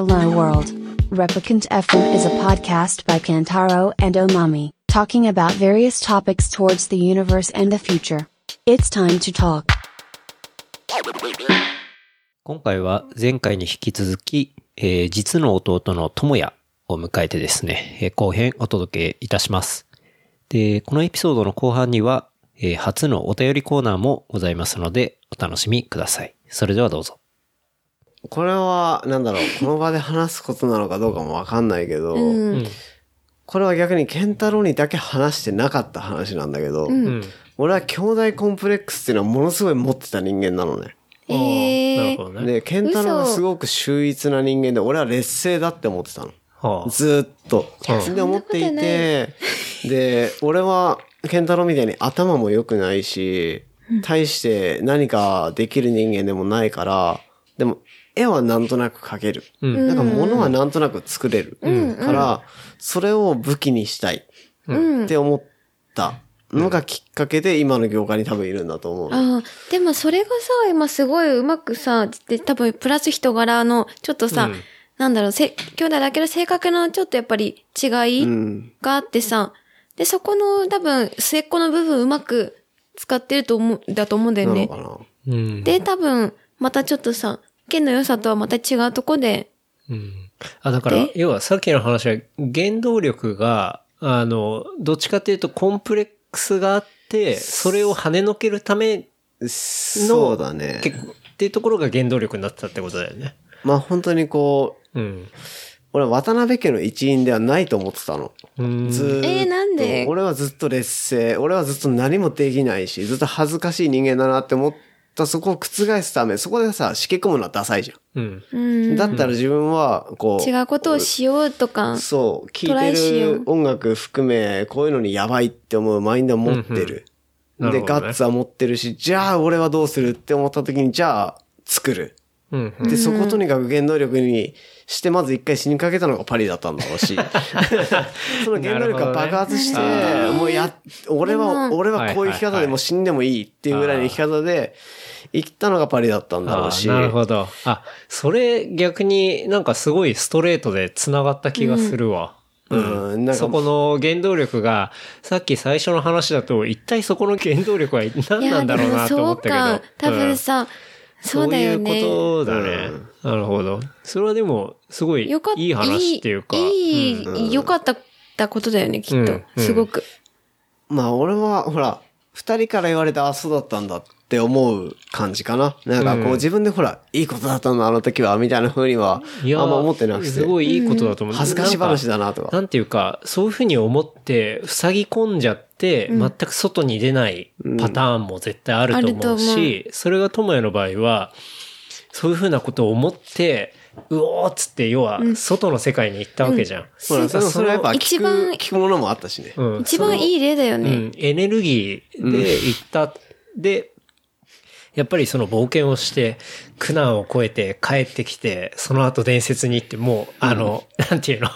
Hello World. Replicant FM is a podcast by Kantaro and Omami, talking about various topics towards the universe and the future. It's time to talk. 今回は前回に引き続き、えー実の弟の智也を迎えてですね、えー後編お届けいたします。で、このエピソードの後半には、えー初のお便りコーナーもございますので、お楽しみください。それではどうぞ。これは、なんだろう、この場で話すことなのかどうかもわかんないけど、うん。これは逆にケンタロウにだけ話してなかった話なんだけど、うん。俺は兄弟コンプレックスっていうのはものすごい持ってた人間なのね。えーなるほどね。で、ケンタロウが嘘すごく秀逸な人間で、俺は劣勢だって思ってたの。はあずーっと。で、思っていて、で、俺は、ケンタロウみたいに頭も良くないし、対して何かできる人間でもないから、でも、絵はなんとなく描ける。うんなんか物はなんとなく作れる。から、それを武器にしたいうんって思ったのがきっかけで今の業界に多分いるんだと思う。ああ、でもそれがさ、今すごいうまくさ、で多分プラス人柄の、ちょっとさ、うんなんだろう、せ、兄弟だけど性格のちょっとやっぱり違いうん。があってさ、で、そこの多分末っ子の部分うまく使ってると思う、だと思うんだよねなのか。な。うん。で、多分、またちょっとさ、剣の良さとはまた違うとこで、うん。あ、だからで、要はさっきの話は、原動力が、あの、どっちかっていうとコンプレックスがあって、それを跳ねのけるためそうだね。結構っていうところが原動力になってたってことだよね。まあ本当にこう、うん。俺は渡辺家の一員ではないと思ってたの。うんずーっと。えーなんで？俺はずっと劣勢。俺はずっと何もできないし、ずっと恥ずかしい人間だなって思ったそこを覆すため、そこでさ、しけ込むのはダサいじゃうん。うんん。だったら自分は、こう。違うことをしようとか、そう、聴トラいてよる音楽含め、こういうのにやばいって思うマインドを持ってる。で、うんうんなるほどねガッツは持ってるし、じゃあ俺はどうするって思った時に、じゃあ作る。うん。で、そこをとにかく原動力にして、まず一回死にかけたのがパリだったんだろうし。その原動力が爆発して、ねもうや、俺は、俺はこういう生き方でもう死んでもいいっていうぐらいの生き方で、生きたのがパリだったんだろうし。なるほど。あ、それ逆になんかすごいストレートで繋がった気がするわ。うん、なんかそこの原動力が、さっき最初の話だと、一体そこの原動力は何なんだろうなと思ったけど。そうか。多分さ、そうだよね。そういうことだね。なるほど。それはでも、すごいよかった。いい話っていうか。いい、良かったったことだよね、きっと。うんうんすごく。まあ俺は、ほら、二人から言われて、あ、そうだったんだって思う感じかな。なんかこう、うん自分でほら、いいことだったんだ、あの時は、みたいな風には、あんま思ってなくて。すごいいいことだと思う。恥ずかし話だなとか。なんていうか、そういうふうに思って、塞ぎ込んじゃって、全く外に出ないパターンも絶対あると思うし、それが智也の場合は、そういうふうなことを思って、うおーっつって、要は、外の世界に行ったわけじゃん。それそれはやっぱ聞く、一番聞くものもあったしね。うん。一番いい例だよね。うん、エネルギーで行った。で、やっぱりその冒険をして、苦難を越えて帰ってきて、その後伝説に行って、もう、あの、なんていうの、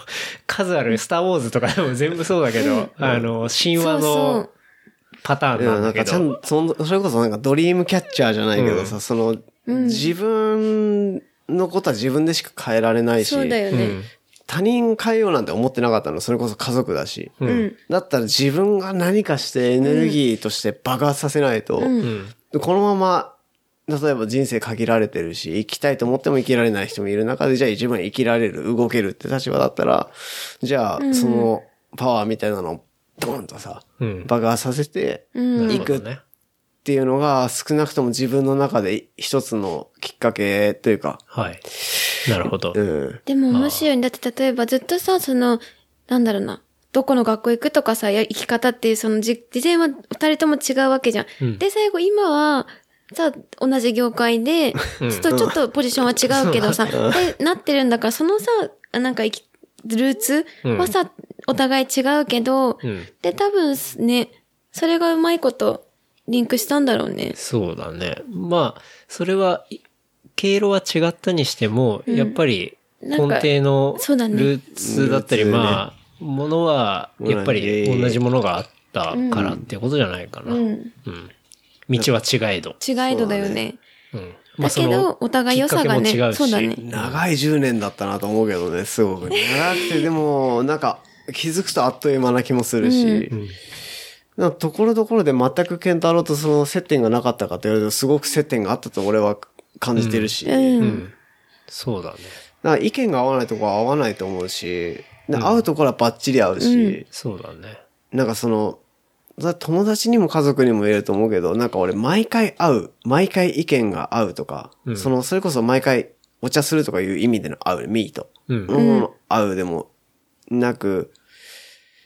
数あるスターウォーズとかでも全部そうだけど、あの、神話そうそのうパターンいや、なんだけなんかちゃんそんそれこそなんかドリームキャッチャーじゃないけどさ、その、自分のことは自分でしか変えられないし、そうだよね。うん。他人変えようなんて思ってなかったの。それこそ家族だし。うん。だったら自分が何かしてエネルギーとして爆発させないと、うん。このまま、例えば人生限られてるし、生きたいと思っても生きられない人もいる中で、じゃあ自分は生きられる、動けるって立場だったら、じゃあ、そのパワーみたいなのをドーンとさ、うん爆発させて、うん。行く。っていうのが少なくとも自分の中で一つのきっかけというか、はい。なるほど。うん。でも面白いんだって、例えばずっとさ、その、なんだろうな。どこの学校行くとかさ、や生き方っていう、そのじ、事前は二人とも違うわけじゃん。うんで、最後今は、さ、同じ業界で、ちょっと、ちょっとポジションは違うけどさ、で、なってるんだから、そのさ、なんかルーツはさ、お互い違うけど、うん。で、多分ね、それがうまいこと、リンクしたんだろうね。そうだね。まあ、それは、い経路は違ったにしても、やっぱり根底のそうだね。ルーツだったり、まあ、ものは、やっぱり同じものがあったからっていうことじゃないかな。ううん。ん。道は違えど。違い度だよね。うん。まあだけど、お互い良さがねそうだね。長い10年だったなと思うけどね、すごく。長くて、でも、なんか、気づくとあっという間な気もするし、なんかところどころで全くケンタロウとその接点がなかったかと言われると、すごく接点があったと俺は感じてるし、うん。そうだね。なんか意見が合わないとこは合わないと思うし、で合うところはバッチリ合うし、そうだね。なんかその、友達にも家族にも言えると思うけど、なんか俺毎回会う、毎回意見が合うとか、その、それこそ毎回お茶するとかいう意味での会う、ミート。うん。うん、会うでもなく、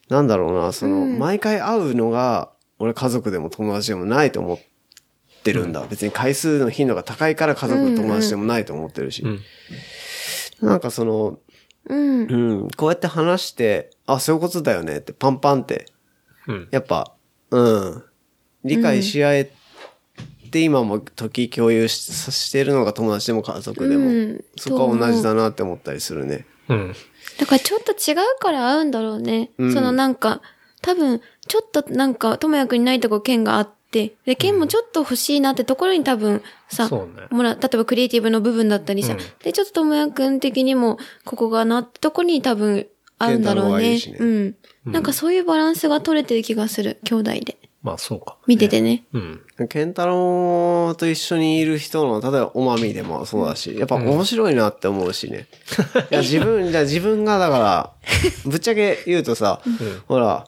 なんだろうな、その、毎回会うのが、俺家族でも友達でもないと思ってるんだ。別に回数の頻度が高いから家族友達でもないと思ってるし。んなんかその、うん。うん、こうやって話して、あ、そういうことだよねってパンパンって、うん。やっぱ、うん、理解し合えて今も時共有ししてるのが友達でも家族でも、うん。そこは同じだなって思ったりするね。うん。だからちょっと違うから合うんだろうね。うん。そのなんか、多分、ちょっとなんか、ともやくんにないとこ剣があって、で、剣もちょっと欲しいなってところに多分さ、そうね。もら、例えばクリエイティブの部分だったりさ、うん。で、ちょっとともやくん的にも、ここがなってとこに多分合うんだろうね。ねうん。なんかそういうバランスが取れてる気がする、兄弟で。まあそうか。見ててね。うん。ケンタロウと一緒にいる人の、例えばおまみでもそうだし、やっぱ面白いなって思うしね。いや、自分、じゃあ自分がだから、ぶっちゃけ言うとさ、ほら、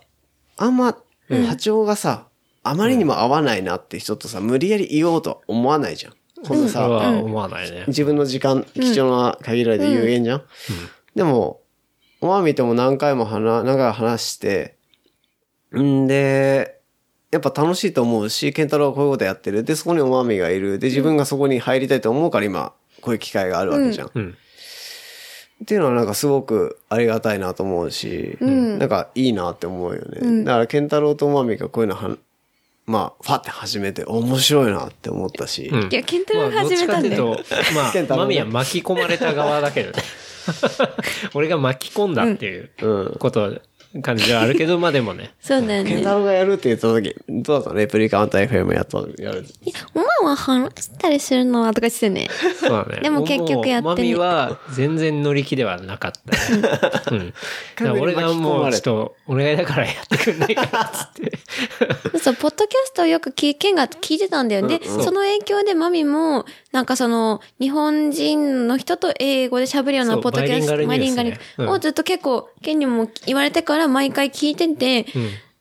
あんま、波長がさ、あまりにも合わないなって人とさ、無理やり言おうとは思わないじゃん。こんなさ、それは思わないね。自分の時間、貴重な限られて有限じゃん、でも、おまみとも何回も話、何回も話して、んで、やっぱ楽しいと思うし、ケンタロウはこういうことやってる。で、そこにおまみがいる。で、自分がそこに入りたいと思うから今、こういう機会があるわけじゃん。うん。っていうのはなんかすごくありがたいなと思うし、なんかいいなって思うよね。だから、ケンタロウとおまみがこういうのはん、まあ、ファって始めて面白いなって思ったし、うんいや、ケンタロウ始めたんだよ。まあ、ケンタロウねマミは巻き込まれた側だけどね。俺が巻き込んだっていううん。こと、感じはあるけど、まあでもね。そうだよね。ケンタロウがやるって言った時、どうだったレプリカント FM やった、やる？いや、お前は話したりするのはとか言ってたよね。そうだね。でも結局やってねもうマミは全然乗り気ではなかったね。うん。俺がもうちょっと、お願いだからやってくんないかな、つって。そうそう、ポッドキャストをよく聞い、ケンが聞いてたんだよ。で、その影響でマミも、なんかその、日本人の人と英語で喋るようなポッドキャスト、バイリンガルねうんをずっと結構、ケンにも言われてから毎回聞いてて、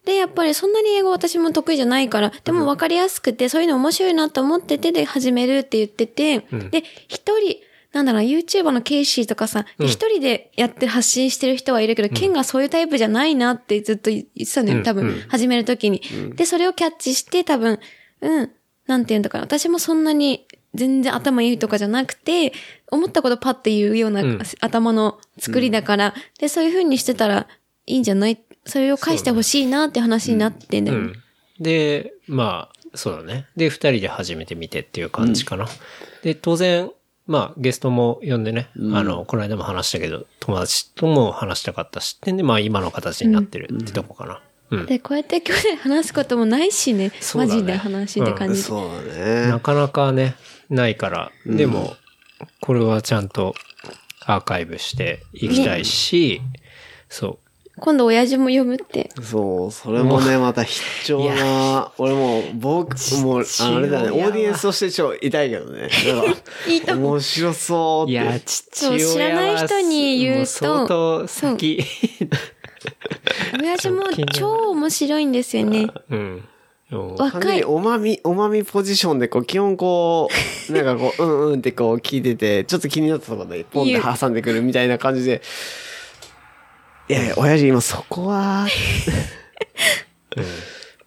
で、やっぱりそんなに英語私も得意じゃないから、でも分かりやすくて、そういうの面白いなと思ってて、で、始めるって言ってて、で、一人、なんだろう、YouTuber のケイシーとかさ、で一人でやって発信してる人はいるけど、ケンがそういうタイプじゃないなってずっと言ってたのよ、多分、始めるときに。で、それをキャッチして、多分、うん、なんて言うんだかな。私もそんなに全然頭いいとかじゃなくて、思ったことパッて言うような、ん。頭の作りだから、で、そういう風にしてたらいいんじゃない？それを返してほしいなって話になってんだよね。で、まあ、そうだね。で、二人で初めて見てっていう感じかな。で、当然、まあ、ゲストも呼んでね、あの、この間も話したけど、友達とも話したかったし、ってんで、まあ、今の形になってるってとこかな。うん。で、こうやって今日で話すこともないしね。マジで話って感じで。そうだね。なかなかね、ないから、でも、これはちゃんとアーカイブしていきたいし、そ今度親父も読むって。そう、それもね、また必聴な、俺も、僕、もう、ああれだね、オーディエンスとして超痛いけどね。いいと思う面白そうっう。て。いや、父親知らない人に言うとも相当先。親父も超面白いんですよね。うん。うん若い。おまみ、おまみポジションで、こう、基本こう、なんかこう、うんうんってこう聞いてて、ちょっと気になったところで、ポンって挟んでくるみたいな感じで、いやいや、親父今そこは、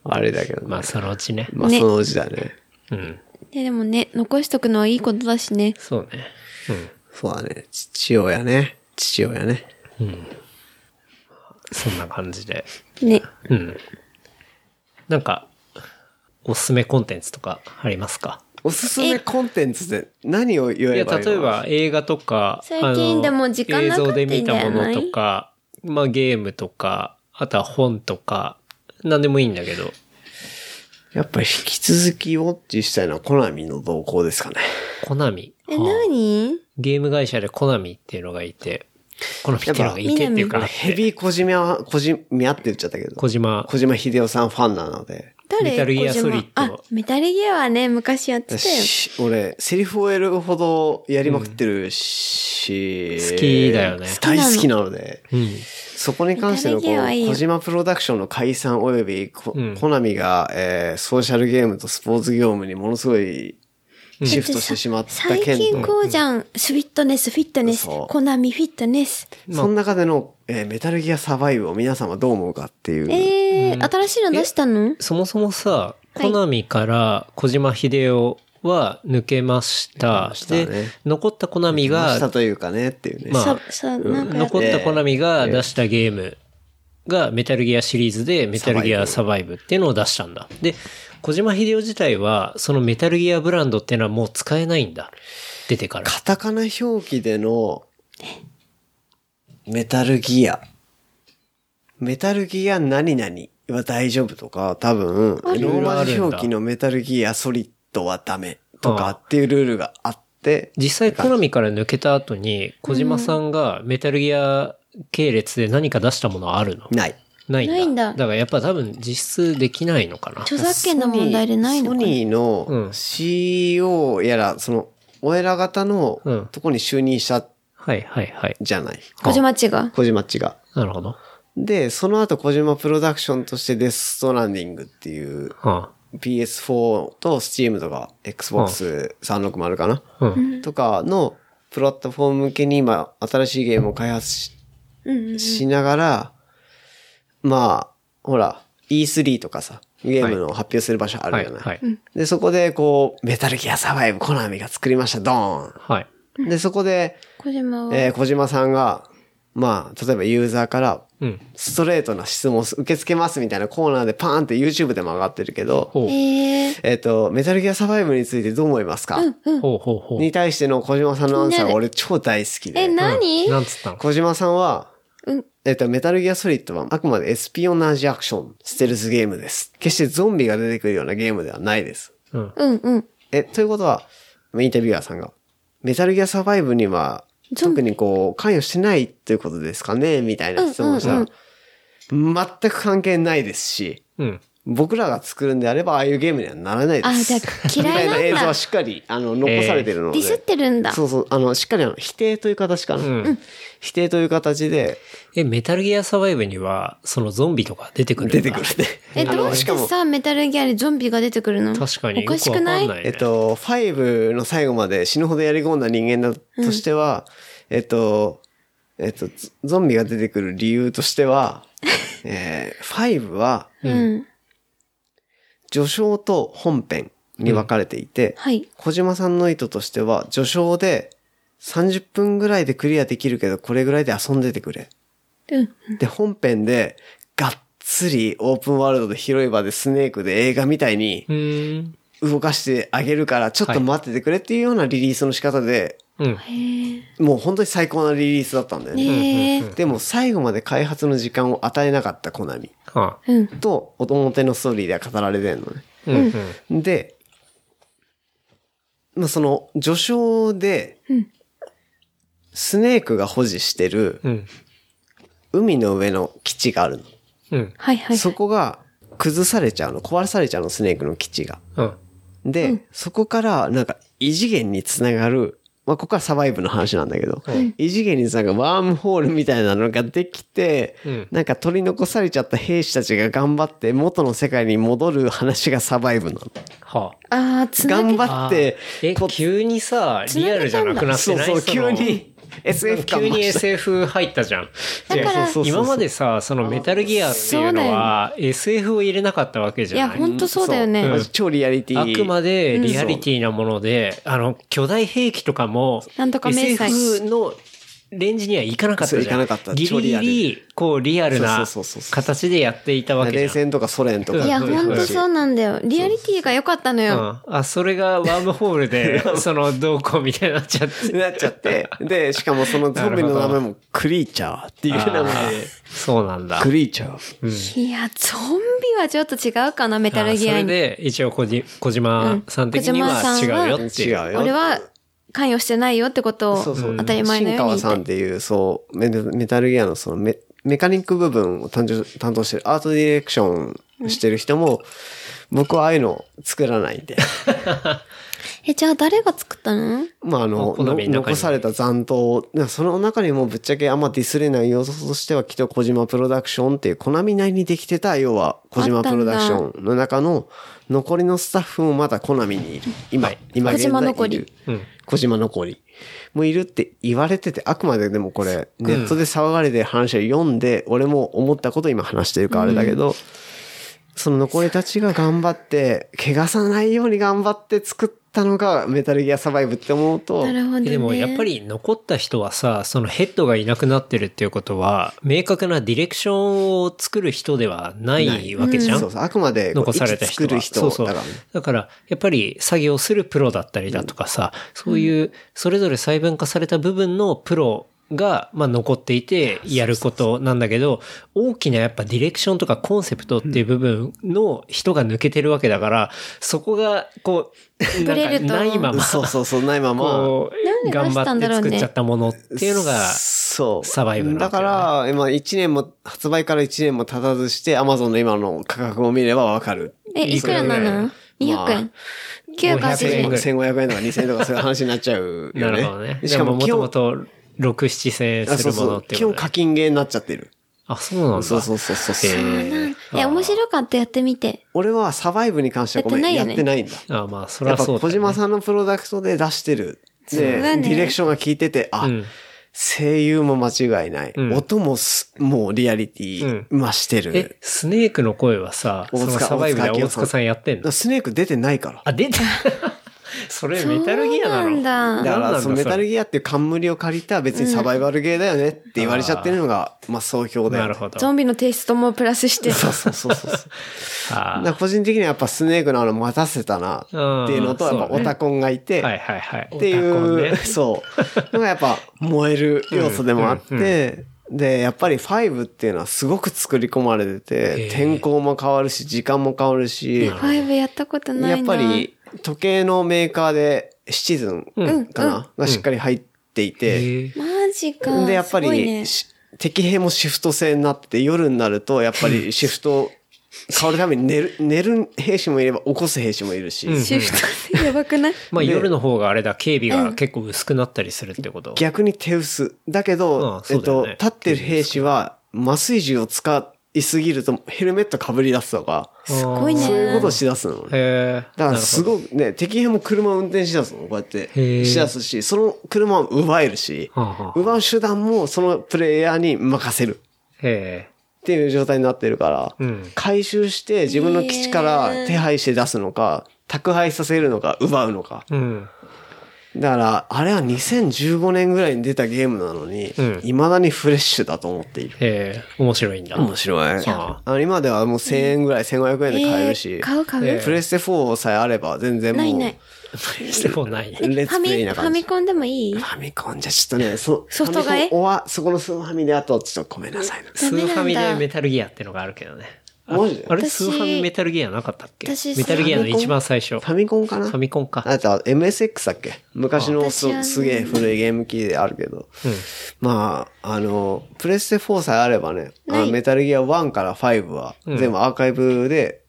あれだけどね。まあ、そのうちね。まあ、ねそのうちだね。うん。ででもね、残しとくのはいいことだしね。そうね。うん。そうだね。父親ね。父親ね。そんな感じで。ね。うん。なんか、おすすめコンテンツとかありますか？おすすめコンテンツで何を言いや、えばいいの？例えば映画とか、最近でも時間なくていいんじゃない？映像で見たものとか、まあゲームとか、あとは本とか、なんでもいいんだけど。やっぱり引き続きウォッチしたいのはコナミの動向ですかね。コナミ？え、はあ何？ゲーム会社でコナミっていうのがいて、コナミっていうのがいてっていうか、ヘビー小島、小島って言っちゃったけど。小島、小島秀夫さんファンなので。誰メタルギアソリッド。あ、メタルギアはね、昔やってたよ。し俺、セリフをやるほどやりまくってるし、好きだよね。大好きなので、うん。そこに関してのこうよ小島プロダクションの解散及びコ,、うん。コナミが、えーソーシャルゲームとスポーツ業務にものすごいシフトしてしまった最件近と、こうじゃん。スフィットネス、フィットネスそう、コナミフィットネス。その中での、えーメタルギアサバイブを皆様どう思うかっていう。えー、新しいの出したの？そもそもさ、コナミから小島秀夫は抜けました。したねで、残ったコナミが、したというかねっていうね。まあさ、さ、なんかやっ残ったコナミが出したゲームがメタルギアシリーズでメタルギアサバイブっていうのを出したんだ。で、小島秀夫自体はそのメタルギアブランドっていうのはもう使えないんだ。出てから。カタカナ表記でのメタルギア。メタルギア何々は大丈夫とか、多分、ローマ字表記のメタルギアソリッドはダメとかっていうルールがあって、実際コナミから抜けた後に小島さんがメタルギア系列で何か出したものはあるの？ない。ないんだ。ないんだだからやっぱ多分実質できないのかな。著作権の問題でないのソかなニーのうん CEO やら、その、お偉方のうんとこに就任したはいはいはい。じゃない。小島っちが。小島っちが。なるほど。で、その後小島プロダクションとしてデスストランディングっていうは PS4 と Steam とか Xbox 360かな、あ、うん。とかのプラットフォーム向けに今新しいゲームを開発し,、しながら、まあ、ほら、E3 とかさ、ゲームの発表する場所あるじゃない。はい。で、そこでこう、メタルギアサバイブコナミが作りました、ドーはい。ンで、そこで、小島は？えー小島さんが、まあ、例えばユーザーから、うん。ストレートな質問を受け付けますみたいなコーナーでパーンって YouTube でも上がってるけど、ほう。えー、えっ、と、メタルギアサバイブについてどう思いますか、ほうほうほう。に対しての小島さんのアンサーが俺超大好きえ、で。何、なんつったの？小島さんは、うんえっと、メタルギアソリッドはあくまでエスピオナージアクション、ステルスゲームです。決してゾンビが出てくるようなゲームではないです。うん。うんうん。え、ということは、まあインタビュアーさんが、メタルギアサバイブには、特にこう、関与してないということですかねみたいな質問をしたら、全く関係ないですし、うん。僕らが作るんであれば、ああいうゲームにはならないです。あじゃあ嫌いなんだみたいな映像はしっかり、あの、残されてるので。ディスってるんだ。そうそう、あの、しっかりあの、否定という形かな。ん否定という形でえ、メタルギアサバイブには、そのゾンビとか出てくるんだ出てくるね。え、あどうしてさ、メタルギアでゾンビが出てくるの？確かに。おかしくない？ね。えっと、5の最後まで死ぬほどやり込んだ人間だとしては、えっと、えっと、ゾゾンビが出てくる理由としては、えー、5は、うん。序章と本編に分かれていて、はい。小島さんの意図としては、序章で30分ぐらいでクリアできるけど、これぐらいで遊んでてくれ。うん。で、本編で、がっつりオープンワールドで広い場でスネークで映画みたいに。動かしてあげるから、ちょっと待っててくれっていうようなリリースの仕方で、うん。もう本当に最高なリリースだったんだよね。ねえ。でも最後まで開発の時間を与えなかったコナミはあ。うん。と表のストーリーでは語られてるのね。うん。うん。で、まあ、その序章で、スネークが保持してるうん。海の上の基地があるの。うん。はいはい。そこが崩されちゃうの、壊されちゃうの、スネークの基地が。うん。で、そこからなんか異次元につながる、まあ、ここからサバイブの話なんだけど、異次元につながるワームホールみたいなのができて、うん。なんか取り残されちゃった兵士たちが頑張って元の世界に戻る話がサバイブなの。はあ。ー、つなげ頑張って、あ。え、急にさ、リアルじゃなくなってない？そうそう、急のに SF 感急に SF 入ったじゃん。だから今までさ、そのメタルギアっていうのは SF を入れなかったわけじゃない。ほんとそうだよね。超リアリティ。あくまでリアリティなもので、あの、巨大兵器とかも、なんとか SF のレンジには行かなかったじゃん。そう行かなかったギリギ超リアルリ、こう、リアルなそうそうそうそう形でやっていたわけじゃん。冷戦とかソ連とか。うんいや、うんほんとそうなんだよ。リアリティが良かったのよ。うん。あ、それがワームホールで、その、どうこうみたいになっちゃって。なっちゃって。で、しかもそのゾンビの名前もクリーチャーっていう名前で。そうなんだ。クリーチャー。いや、ゾンビはちょっと違うかな、メタルギアに。あそれで、一応小じ、小島さん的にはうん小島さんは違うよっていう。違うよ。俺は関与してないよってことをそうそう。当たり前の新川ように言って。さんっていう、そう、メメタルギアのそのメメカニック部分を担当担当してる、アートディレクションしてる人も、僕はああいうの作らないんで。え、じゃあ誰が作ったの？まあ、あの、残された残党、でその中にもぶっちゃけあんまディスれない要素としては、きっと小島プロダクションっていう、コナミ内にできてた、要は小島プロダクションの中の残りのスタッフもまだコナミにいる。今、はい今現在小島残りいる。うん。小島残り。もいるって言われてて、あくまででもこれ、ネットで騒がれてる話を読んで、俺も思ったこと今話してるからあれだけど、その残りたちが頑張って、怪我さないように頑張って作ったのがメタルギアサバイブって思うと、なるほどね。でもやっぱり残った人はさ、そのヘッドがいなくなってるっていうことは、明確なディレクションを作る人ではないわけじゃん。そうそう、あくまで残された人は。一作る人そうそう。だからね。だから、やっぱり作業するプロだったりだとかさ、そういう、それぞれ細分化された部分のプロが、まあ残っていてやることなんだけど、大きなやっぱディレクションとかコンセプトっていう部分の人が抜けてるわけだから、そこが、こう、ブレるとなんかないまま、そうそうそう、ないまま。頑張って作っちゃったものっていうのが、そう。サバイブだから、今1年も、発売から1年も経たずして、アマゾンの今の価格を見ればわかる。え、いくらなの ?200 円？980 500円円ぐらい。1500円とか2000円とかそういう話になっちゃうよね。なるほどね。しかももともと6、7千円あするものっていうことで本課金ゲーになっちゃってる。あ、そうなんだ。そうそうそうそうそう。へーえ、面白かった、やってみて。俺はサバイブに関してはごめん、ややってないよねってないんだ。あまあ、そりゃそうだ、ね。小島さんのプロダクトで出してる。で、ねディレクションが効いてて、あ、うん声優も間違いない。うん音もすもうリアリティ増してる。え、スネークの声はさ、そ大塚のサバイブで大塚さんやってんの？スネーク出てないから。あ、出たそれメタルギアなのだ。だから、そのメタルギギアっていう冠を借りた別にサバイバルゲーだよねって言われちゃってるのが、まあ総評だよ、ね。なるほど。ゾンビのテイストもプラスして。そうそうそうそう。あ個人的にはやっぱスネークのあの待たせたなっていうのと、うんやっぱオタコンがいて、はいはいはい。っていう、ねそう。のがやっぱ燃える要素でもあって、で、やっぱり5っていうのはすごく作り込まれてへて、ー天候も変わるし、時間も変わるし、5やったことないな。やっぱり時計のメーカーでシチズンかな、がしっかり入っていて、マジか。で、やっぱり、し敵兵もシフト制になってて、夜になると、やっぱりシフト変わるために寝る、寝る兵士もいれば起こす兵士もいるし、うん。シフトやばくない？まあで夜の方があれだ、警備が結構薄くなったりするってこと。逆に手薄。だけど、うんそえっと立ってる兵士は麻酔銃を使いすぎるとヘルメット被り出すとか、すごいね。そういうことをしだすのね。へえ。だからすい。ごくね、敵兵も車を運転しだすの、こうやって。しだすし、その車を奪えるし、奪う手段もそのプレイヤーに任せるへっていう状態になってるから、うん回収して自分の基地から手配して出すのか、宅配させるのか、奪うのか。え。うん。だから、あれは2015年ぐらいに出たゲームなのに、うん未だにフレッシュだと思っている。へえ、面白いんだ。面白い。やあの今ではもう1000円ぐらい、1500円で買えるし、えー買う買う？えプレステ4さえあれば全然もう、ないない。してもないね。レッツプファミ、フレイな感じ。ァミコンでもいい？ファミコンじゃちょっとね、そソフト替え？おわ、そこのスーファミであと、ちょっとごめんなさいね。スーファミでメタルギアってのがあるけどね。あマジで？あれ私スーファミメタルギアなかったっけ？私メタルギアの一番最初。ファミコンかな？ファミコンか。あとは MSX だっけ？昔のすすげえ古いゲーム機であるけど。うん。まあ、あの、プレステ4さえあればね、あメタルギア1から5は全部アーカイブで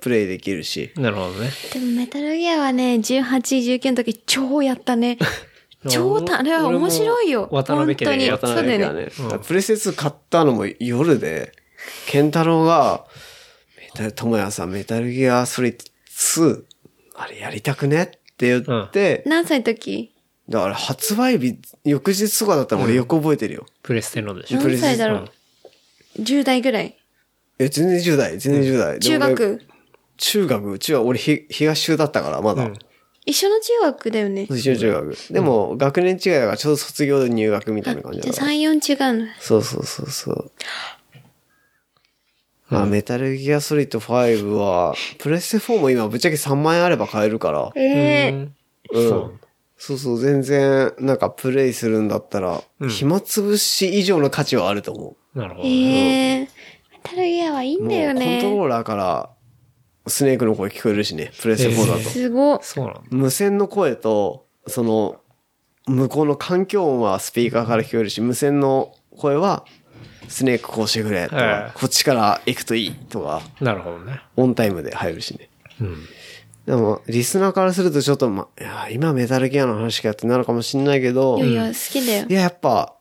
プレイできるし。なるほどね。でもメタルギアはね、18、19の時超やったね。超た、あれは面白いよ。渡辺家でやった本当に。そうだよね。ね。プレステ2買ったのも夜で、ケンタロウが、メタル、ともやさん、メタルギアソリッド2、あれやりたくねって言って、何歳の時？だから発売日、翌日とかだったら俺よく覚えてるよ。プレステのでしょ。プレス何歳だろう ?10 代ぐらい？え、全然10代、全然10代。で中俺学？中学、中学、俺ひ、東中だったから、まだ。うん一緒の中学だよね。一緒中学。でも、学年違いだからちょうど卒業で入学みたいな感じじゃあだから。3、4違うの。そうそうそうそう。まあ、メタルギアソリッド5は、プレステ4も今ぶっちゃけ3万円あれば買えるから。ええうんうん。そうそう、全然、なんかプレイするんだったら、暇つぶし以上の価値はあると思なるほどね。ええメタルギアはいいんだよコントロね。ーラーから、スネークの声聞こえるしね、プレステ4だと。すご。そうな。無線の声と、その、向こうの環境音はスピーカーから聞こえるし、無線の声は、スネークこうしてくれとか、はいこっちから行くといいとか、なるほどね。オンタイムで入るしね。うん。でも、リスナーからするとちょっと、ま、いや、今メタルギアの話かってなるかもしんないけど、いいやいや、好きだよ。や、やっぱ、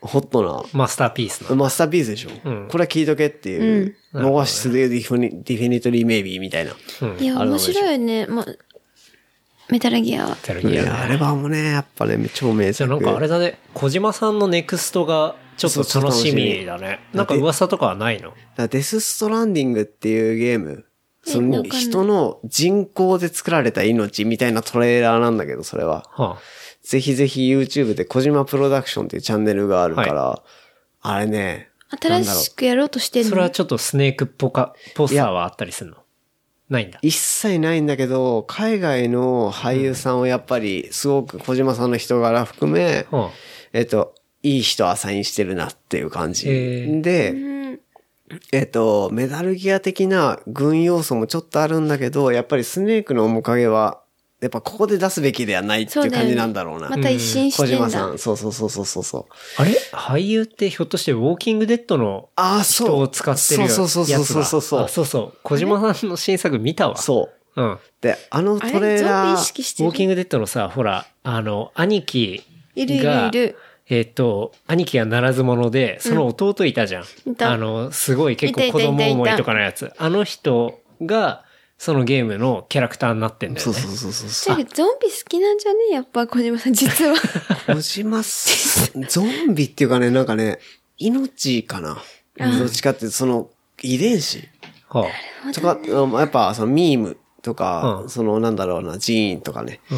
ホットな、 masterpiece な。 masterpiece でしょ。うんこれは聞いとけっていう、うん逃しすぎ defini definitely maybe みたいな。いや、あれ面白いね。ま、メタルギアは。テレビやいや、あれはもうね、やっぱね、超名作。じゃあなんかあれだね、小島さんの next がちょっと楽しみだね。なんか噂とかはないの？デスストランディングっていうゲーム、その人の人工で作られた命みたいなトレーラーなんだけど、それは。はぜひぜひ YouTube で小島プロダクションっていうチャンネルがあるから、あれね、新しくやろうとしてあ、んの？それはちょっとスネークっぽか、ポスターはあったりするの？ないんだ。一切ないんだけど、海外の俳優さんをやっぱりすごく小島さんの人柄含め、はえっと、いい人アサインしてるなっていう感じ。で、うん。えっと、メダルギア的な軍要素もちょっとあるんだけど、やっぱりスネークの面影は、やっぱここで出すべきではないっていう感じなんだろうな。また一新し小てんだ島さん。。そうそうそうそうそうそう。あれ？俳優ってひょっとしてウォーキングデッドのああ、そう。人を使ってるやつそうそうそうそうそうそうあそうそう。小島さんの新作見たわ。そう。うん。で、あのトレーラー、ウォーキングデッドのさ、ほら、あの、兄貴いるいるが、いる。えっ、と、兄貴がならず者で、その弟いたじゃん。いた。あの、すごい結構子供思いとかのやつ。あの人が、そのゲームのキャラクターになってんだよね。そうそうそうそうゾンビ好きなんじゃね？やっぱ小島さん実は。小島さん、ゾンビっていうかね、なんかね、命かな。どっちかっていうと、その、遺伝子。はとか、うんやっぱそのミームとか、うんそのなんだろうな、ジーンとかね。あ、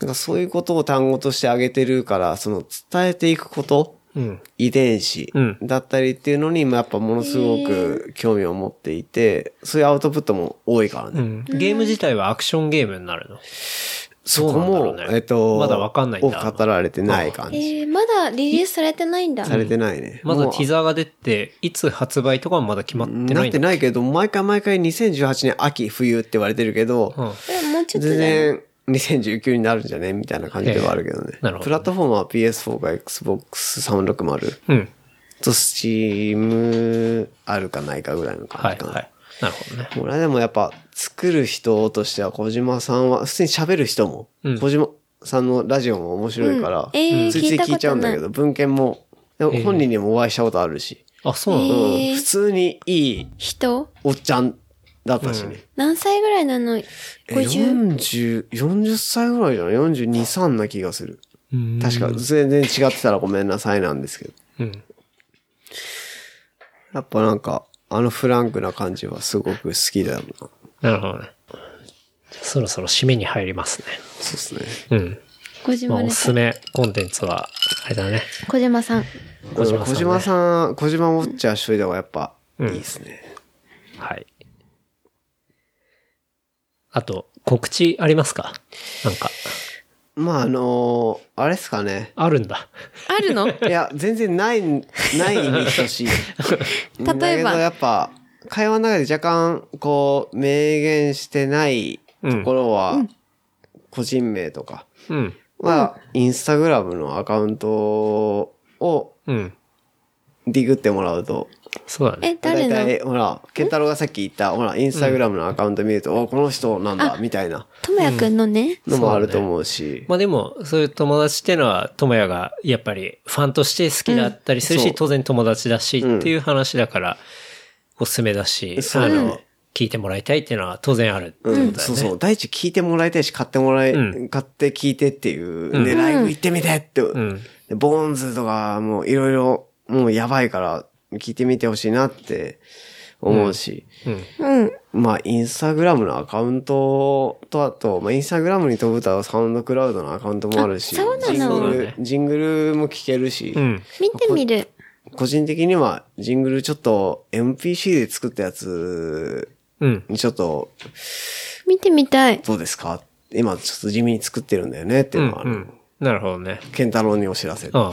なんかそういうことを単語として挙げてるから、その伝えていくこと、うん。うん。遺伝子うんだったりっていうのに、まあやっぱものすごく興味を持っていて、そういうアウトプットも多いからね。うん。ゲーム自体はアクションゲームになるの？そこも、うねえっと、まだわかんないんだ多く語られてない感じ。えー、まだリリースされてないんだ。されてないね。まだティザーが出て、いつ発売とかはまだ決まってなないって。ないけど、毎回毎回2018年秋冬って言われてるけど、うん。えもうちょっと全。然2019になるんじゃね？みたいな感じではあるけどね。なるほどプラットフォームは PS4 か Xbox360 うん。と Steam あるかないかぐらいのはい、感じかな。はい。なるほどね。俺でもやっぱ作る人としては小島さんは、普通に喋る人も、うん小島さんのラジオも面白いから、うんえーついつい聞いちゃうんだけど、文献も、でも本人にもお会いしたことあるし、あ、そうなんだ。えーうん普通にいい人？おっちゃんだったしね。何歳ぐらいなの？え ?50? 40、40歳ぐらいじゃない ?42、3な気がする。うん確か、全然違ってたらごめんなさいなんですけど。うん。やっぱなんか、あのフランクな感じはすごく好きだよな。なるほどね。そろそろ締めに入りますね。そうですね。うん。まあ、小島ネおすすタ。めコンテンツは、あれだね。小島さん。小島さんね小島さん、小島ウォッチャーしといた方がやっぱいいですね。はい。あと、告知ありますか？なんか、まああのーあれっすかね。あるんだ。あるの？いや、全然ない、ないに等しい。例えばやっぱ、会話の中で若干、こう、明言してないところは、個人名とかうん。は、インスタグラムのアカウントをうん。ディグってもらうと、そうだね。え、誰の？大体、ほら、ケンタロウがさっき言った、ほら、インスタグラムのアカウント見ると、お、この人なんだ、みたいな。ともやくんのね。のもあると思うし、まあでも、そういう友達っていうのは、智也がやっぱりファンとして好きだったりするし、うん。当然友達だしうんっていう話だから、おすすめだし、そうあの、聞いてもらいたいっていうのは当然あるってことだよね。そうそう。第一聞いてもらいたいし、買ってもらい、うん。買って聞いてっていう。うん。で、ライブ行ってみてって。ん。でボーンズとか、もういろいろ、もうやばいから、聞いてみてほしいなって思うし。うん。うん。まあ、インスタグラムのアカウントと、あと、まあ、インスタグラムに飛ぶとサウンドクラウドのアカウントもあるし、あそうなのジングルね、ジングルも聞けるし、うん。見てみる。個人的にはジングルちょっと MPC で作ったやつうん。にちょっと見てみたい。どうですか？今ちょっと地味に作ってるんだよねっていうのは、うん。なるほどね。ケンタロウにお知らせ。ああ。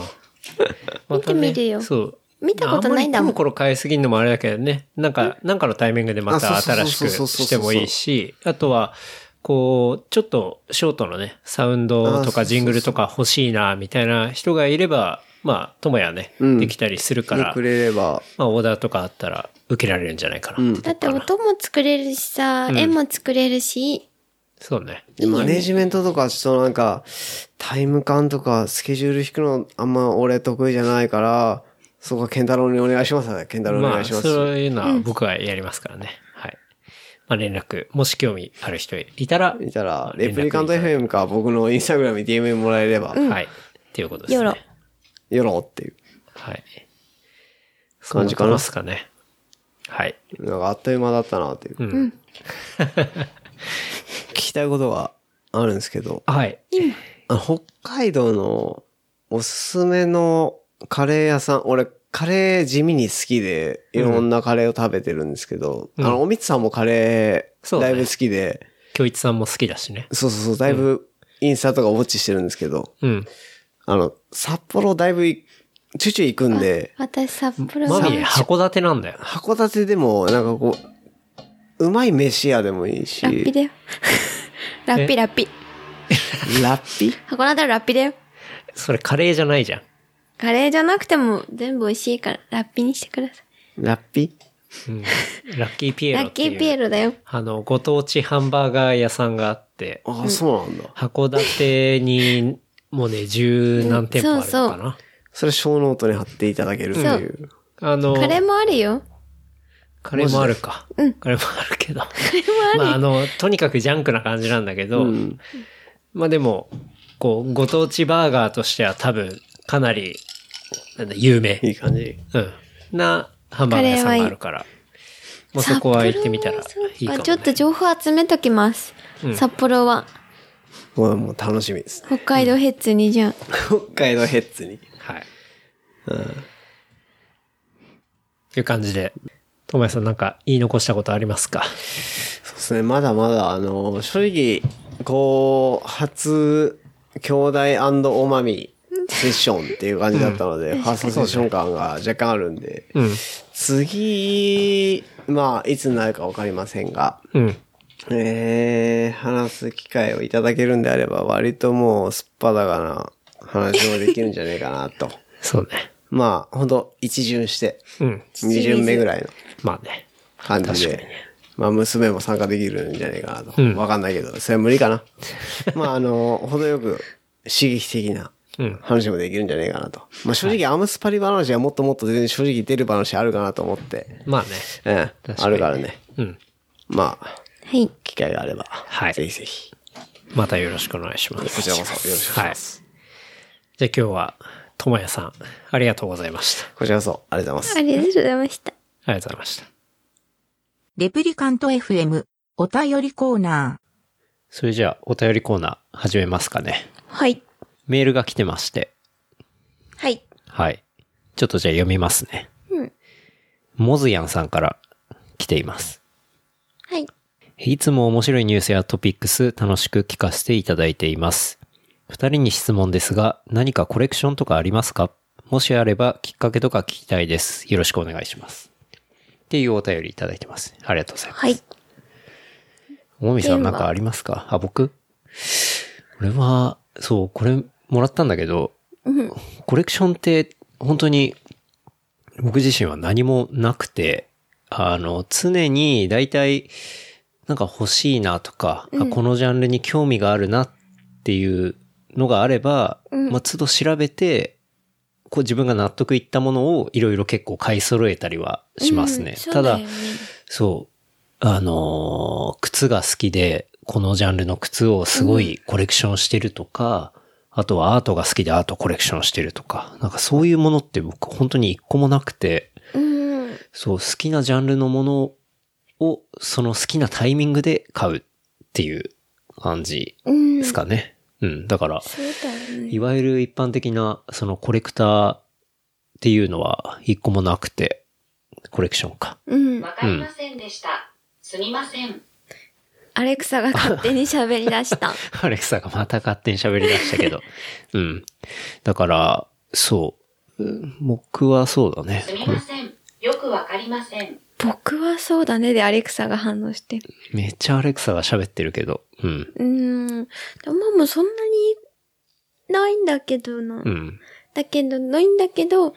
またね見てみるよそう。見たことないんだ。もんあんまりコロコロ変えすぎるのもあれだけどね。なんか、なんかのタイミングでまた新しくしてもいいし、あとは、こう、ちょっとショートのね、サウンドとかジングルとか欲しいな、みたいな人がいれば、まあ、ともやね、うん。できたりするからく、れれば、まあ、オーダーとかあったら受けられるんじゃないかな。うん。だって音も作れるしさ、うん。絵も作れるし、そうね。でマネージメントとかちょっとなんか、タイム感とかスケジュール引くのあんま俺得意じゃないから、そこはケンタロウにお願いしますね。ケンタロウにおまあ、願いしますし。そういうのは僕がやりますからね。はい。まあ、連絡、もし興味ある人いたら、見たら、レプリカント FM か僕のインスタグラムに DM もらえれば、はい。っていうことですね。よろ。よろっていうはい。感じかなすかね。はい。なんかあっという間だったなっていう。うん。聞きたいことがあるんですけど、はい。あ北海道のおすすめのカレー屋さん、俺カレー地味に好きで、いろんなカレーを食べてるんですけど、うんあの、おみつさんもカレそうだねーだいぶ好きで、京一さんも好きだしね。そうそうそう、だいぶインスタとかウォッチしてるんですけど、うん。あの、札幌だいぶいちゅちゅい行くんで、私札幌マミ函館なんだよ。函館でもなんかこう、うまい飯屋でもいいし、ラッピだよ。ラッピラッピ。ラッピ函館はラッピだよ。それカレーじゃないじゃん。カレーじゃなくても全部美味しいから、ラッピにしてくださラッピうん。ラッキーピい。エロっていう。ラッキーピエロだよ。あの、ご当地ハンバーガー屋さんがあって、ああ、そうなんだ。函館にもうね、十何店舗あるのかそうそな。それショーノートに貼っていただけるっていう。あの、カレーもあるよ。カレーもあるか。うんカレーもあるけど。まあ、あの、とにかくジャンクな感じなんだけど、うんまあでも、こう、ご当地バーガーとしては多分、かなり、なんだ、有名。いい感じ。うん。な、ハンバーガー屋さんがあるから。まあそこは行ってみたらいいかも、ちょっと情報集めときます。うん札幌は。もうもう楽しみです。北海道ヘッズにじゃあ。北海道ヘッズに。はい。うん。という感じで、ともやさんなんか言い残したことありますか？そうですね。まだまだ、あの、正直、こう、初、兄弟おまみセッションっていう感じだったので、ファーストセッション感が若干あるんで、うん。次、まあ、いつになるかわかりませんが、うん。えー、話す機会をいただけるんであれば、割ともう、すっぱだかな話もできるんじゃないかなと。そうね。まあ、ほんと、一巡して、うん。二巡目ぐらいのまあね。感じで、まあ、娘も参加できるんじゃないかなと。うんわかんないけど、それは無理かな。まあ、あの、程よく刺激的なうん。話もできるんじゃないかなと。まあ、正直、アムスパリ話はもっともっと全然正直出る話あるかなと思って、まあね。ええ、確かにあるからね。うん。まあ、はい。機会があれば、はいぜひぜひ。またよろしくお願いします。こちらこそよろしくお願いします。じゃあ今日は、ともやさん、ありがとうございました。こちらこそ、ありがとうございますあ。りがとうございました。ありがとうございました。レプリカント FM お便りコーナそれじゃあ、お便りコーナー始めますかね。はい。メールが来てまして。はい。はい。ちょっとじゃあ読みますね。うん。モズヤンさんから来ています。はい。いつも面白いニュースやトピックス楽しく聞かせていただいています。二人に質問ですが、何かコレクションとかありますか？もしあればきっかけとか聞きたいです。よろしくお願いします。っていうお便りいただいてます。ありがとうございます。はい。もみさんなんかありますか？あ、僕？俺は、そう、これもらったんだけど、うん。コレクションって本当に僕自身は何もなくて、あの、常に大体なんか欲しいなとか、あこのジャンルに興味があるなっていうのがあれば、うんまあ、都度調べて、こう自分が納得いったものをいろいろ結構買い揃えたりはしますね。うんただそう。あのー靴が好きで、このジャンルの靴をすごいコレクションしてるとか、あとはアートが好きでアートコレクションしてるとか、なんかそういうものって僕本当に一個もなくて、うん。そう、好きなジャンルのものを、その好きなタイミングで買うっていう感じうん。ですかね。うん。だから、ね。いわゆる一般的な、そのコレクターっていうのは一個もなくて、コレクションか。うん。わかりませんでした。すみません。アレクサが勝手に喋り出した。アレクサがまた勝手に喋り出したけど。うん。だから、そう。うん僕はそうだねす。みません。よくわかりません。僕はそうだねでアレクサが反応してる。めっちゃアレクサが喋ってるけど。うん。うーん。でももうそんなにないんだけどな。うん。だけど、ないんだけど、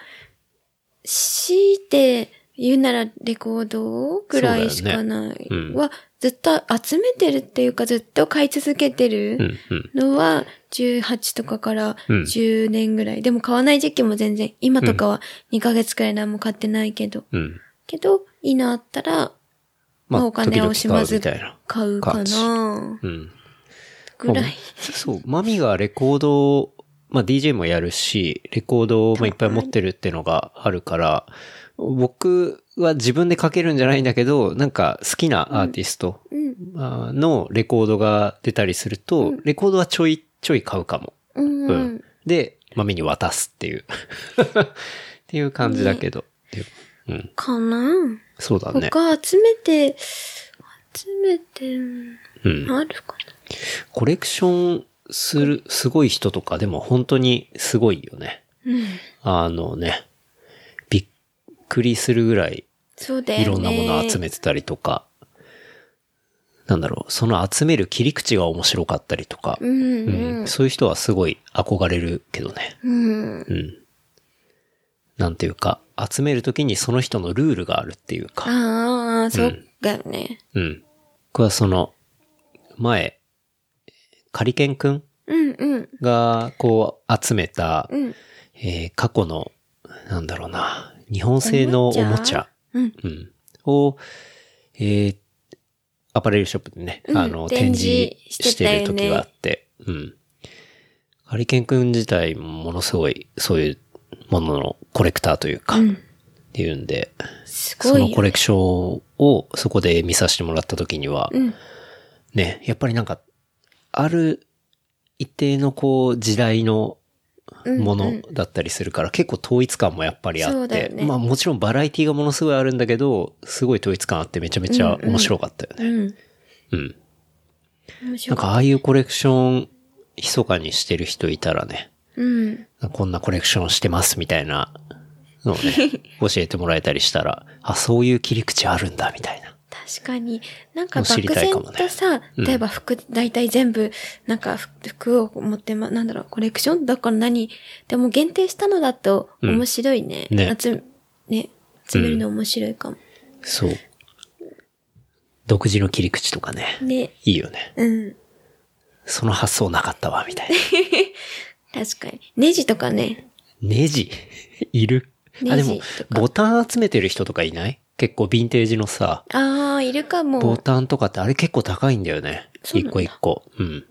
強いて言うならレコードぐらいしかない。ねうんは、ずっと集めてるっていうかずっと買い続けてうるん。うん。のは18とかからうん10年ぐらい。でも買わない時期も全然、今とかは2ヶ月くらい何も買ってないけど。うん。けど、いいのあったら、まあお金を惜しまず買うかなうん。ぐらい。そう、マミがレコードを、まあ DJ もやるし、レコードをまあいっぱい持ってるっていうのがあるから、僕は自分で書けるんじゃないんだけど、なんか好きなアーティストのレコードが出たりすると、レコードはちょいちょい買うかも。うん。ううんん。で、マミに渡すっていう。っていう感じだけど。でうん。かな？そうだね。他集めて、集めて、うん。あるかコレクションする、すごい人とかでも本当にすごいよね。なうん。あのね、くりするぐらい。いろんなものを集めてたりとか、なんだろう、その集める切り口が面白かったりとか、うんうん。そういう人はすごい憧れるけどね。うん。うん。なんていうか、集めるときにその人のルールがあるっていうか、ああ、そうだよね。うん。僕はその、前、カリケンくんうんうん。がこう集めた、うん。えー過去の、なんだろうな、日本製のおもちゃ、うん。うん、を、えーアパレルショップでね、うんあの、展展示示ししてる時があって、うん。ハリケン君自体もものすごい、そういうもののコレクターというか、うんっていうんで、すごいよ。そのコレクションをそこで見させてもらった時には、うん。ね、やっぱりなんか、ある一定のこう、時代のものだったりするから、結構統一感もやっぱりあって、ねまあもちろんバラエティがものすごいあるんだけど、すごい統一感あってめちゃめちゃ面白かったよね。うん。うん。面白かっなんかああいうコレクション、密かにしてる人いたらね、た。うん。こんなコレクションしてますみたいなのをね、教えてもらえたりしたら、あ、そういう切り口あるんだみたいな。確かに。なんか漠然とさ、うん例えば服、大体全部、なんか服服を持ってま、なんだろう、コレクションだから何でも限定したのだとうん面白いね。ね集め、ね、集めるの面白いかも。そう。独自の切り口とかね、ね。いいよね。うん。その発想なかったわ、みたいな。確かに。ネジとかね。ネジ？いる？あ、でネジもボタン集めてる人とかいない？結構ヴィンテージのさ、ああ、いるかも。ボタンとかってあれ結構高いんだよね。一個一個。うん。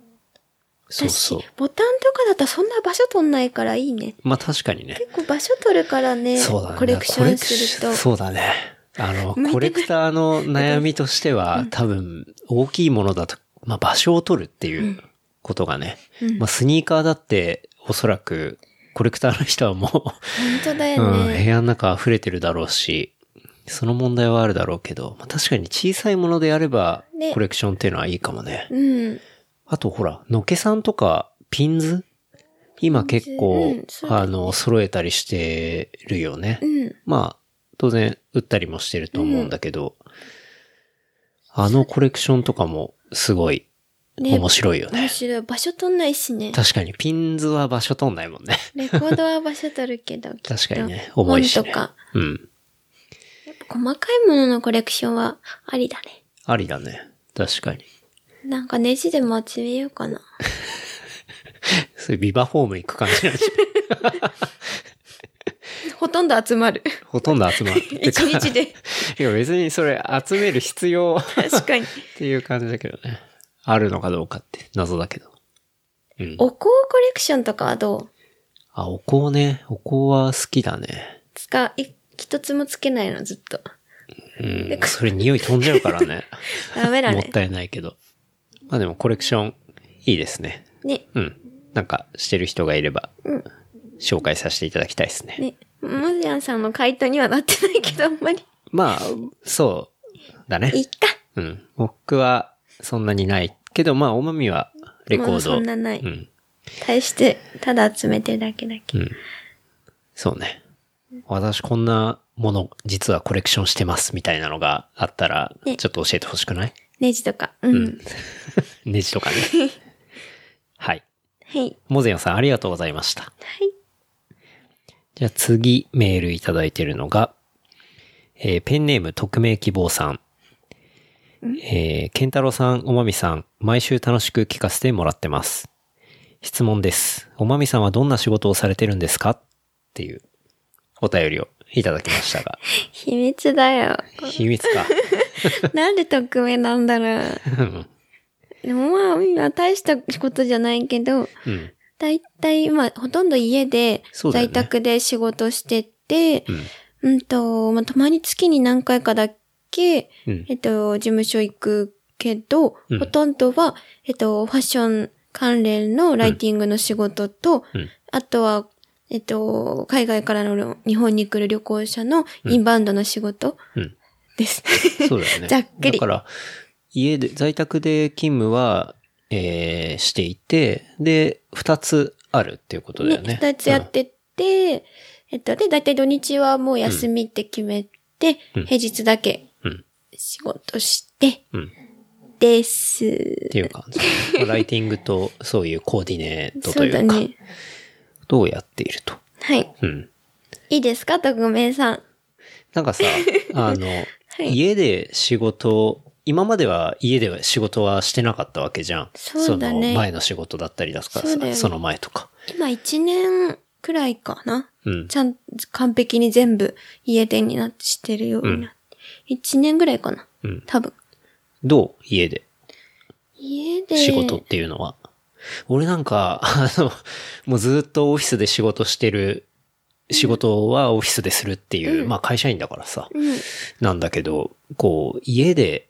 そうそう私。ボタンとかだったらそんな場所取んないからいいね。まあ確かにね。結構場所取るからね。そうだね。コレクションすると。そうだね。あの、コレクターの悩みとしては、多分、大きいものだと、まあ場所を取るっていうことがね。まあスニーカーだって、おそらく、コレクターの人はもう、本当だうよん、部ね。屋の中溢れてるだろうし、その問題はあるだろうけど、まあ、確かに小さいものであればね、コレクションっていうのはいいかもね。うん。あとほら、のけさんとか、ピンズ？今結構、うんあの、揃えたりしてるよね。うん。まあ、当然、売ったりもしてると思うんだけど、あのコレクションとかも、すごい、ね面白いよね面。白い。場所取んないしね。確かに、ピンズは場所取んないもんね。レコードは場所取るけど。確かにね重いしね本とか。うん。細かいもののコレクションはありだね。ありだね。確かに。なんかネジでも集めようかな。そういうビバホーム行く感じなんじゃ ほとんど集まる。ほとんど集まる。一日で。いや別にそれ集める必要っ確かに。ていう感じだけどね。あるのかどうかって謎だけど。うん。お香コレクションとかはどう？あ、お香ね。お香は好きだね。使う、い一つもつけないの、ずっと。うん。それ匂い飛んじゃうからね。ダメだね。もったいないけど。まあでもコレクションいいですね。ね、うん。なんかしてる人がいれば、紹介させていただきたいですね。ね。モジアンさんの回答にはなってないけど、あんまり。まあ、そうだね。いいか。うん。僕はそんなにない。けどまあ、おまみはレコード。まあそんなないうん。対して、ただ集めてるだけだけ。うん。そうね。私こんなもの、実はコレクションしてますみたいなのがあったら、ねちょっと教えてほしくない？ネジとか。うん。ネジとかね。はい。はい。モゼヨンさんありがとうございました。はい。じゃあ次メールいただいてるのが、えーペンネーム匿名希望さん。えー、ケンタロウさん、おまみさん、毎週楽しく聞かせてもらってます。質問です。おまみさんはどんな仕事をされてるんですか？っていうお便りをいただきましたが。秘密だよ。秘密か。なんで匿名なんだろう。でもまあ、今大したことじゃないけど、うん。だいたい今、ほとんど家で、在宅で仕事してて、うん、と、まあ、たまに月に何回かだけ、うんえっと、事務所行くけど、うんほとんどは、えっと、ファッション関連のライティングの仕事と、うんあとは、えっと、海外からの日本に来る旅行者のインバウンドの仕事うん。です。そうだよね。ざっくりだから、家で、在宅で勤務は、えー、していて、で、二つあるっていうことだよね。二つやってて、えっと、で、だいたい土日はもう休みって決めて、うん平日だけうん。仕事して、うん。うん。です。っていう感じ。まあライティングとそういうコーディネートとそいううか、だね。どうやっていると。はい。うん。いいですか？匿名さん。なんかさ、あの、い家で仕事、今までは家では仕事はしてなかったわけじゃん。そうだねの前の仕事だったりだとかさ、そその前とか。今一年くらいかな。うんち。ゃん、完璧に全部家でになってしてるようになって。一、年ぐらいかな。うん。多分。どう？家で家で。仕事っていうのは。俺なんか、あの、もうずっとオフィスで仕事してる、仕事はオフィスでするっていう、まあ会社員だからさ、うん。なんだけど、こう、家で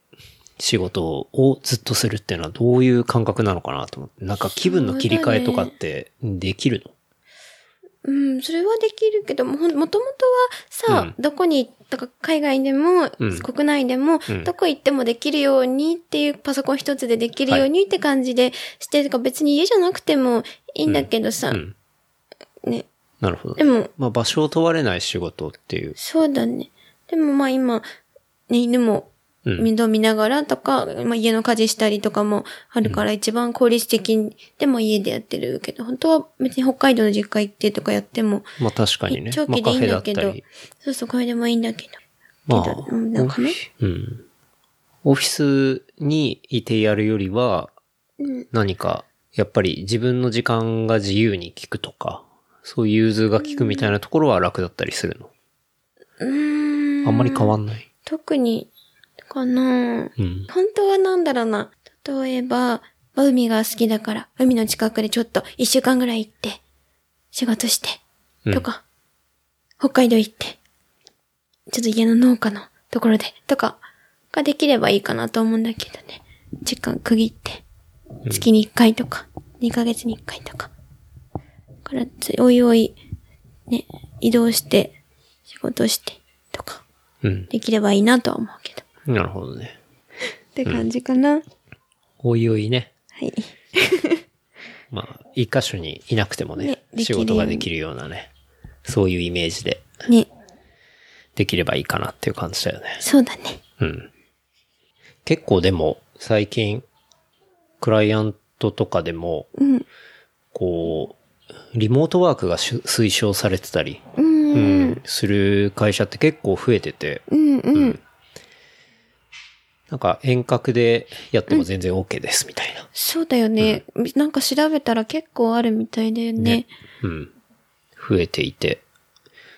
仕事をずっとするっていうのはどういう感覚なのかなと思って。なんか気分の切り替えとかってできるの？うん、それはできるけども、もともとはさ、うんどこに行ったか、海外でも、うん国内でも、うんどこ行ってもできるようにっていう、パソコン一つでできるようにって感じでしてるか、別に家じゃなくてもいいんだけどさ、うん。ね。なるほどで。も、まあ場所を問われない仕事っていう。そうだね。でもまあ今、ね、犬もうん。面倒見ながらとか、まあ家の家事したりとかもあるから一番効率的に、でも家でやってるけど、本当は別に北海道の実家行ってとかやっても、まあ確かにね。長期でいいんだけど、そうそう、これでもいいんだけど。まあなんかね。うん。オフィスにいてやるよりは、何か、やっぱり自分の時間が自由に効くとか、そういう融通が効くみたいなところは楽だったりするの？うーん。あんまり変わんない？特に、かな？うん。本当はなんだろうな。例えば、まあ海が好きだから、海の近くでちょっと一週間ぐらい行って、仕事して、うんとか、北海道行って、ちょっと家の農家のところで、とか、ができればいいかなと思うんだけどね。時間区切って、月に1回とか、2ヶ月に1回とか。だからつ、おいおい、ね、移動して、仕事して、とか、うん。できればいいなとは思うけど。なるほどね。って感じかな。おいおいね。はい。まあ、一箇所にいなくてもね、ね仕事ができるようなね、そういうイメージでね、できればいいかなっていう感じだよね。そうだね。うん。結構でも、最近、クライアントとかでも、うん。こう、リモートワークがし推奨されてたり、うん。ううん。ん、する会社って結構増えてて、うん。うん。なんか遠隔でやっても全然 OK ですみたいな。そうだよね。なんか調べたら結構あるみたいだよね。うん。増えていて。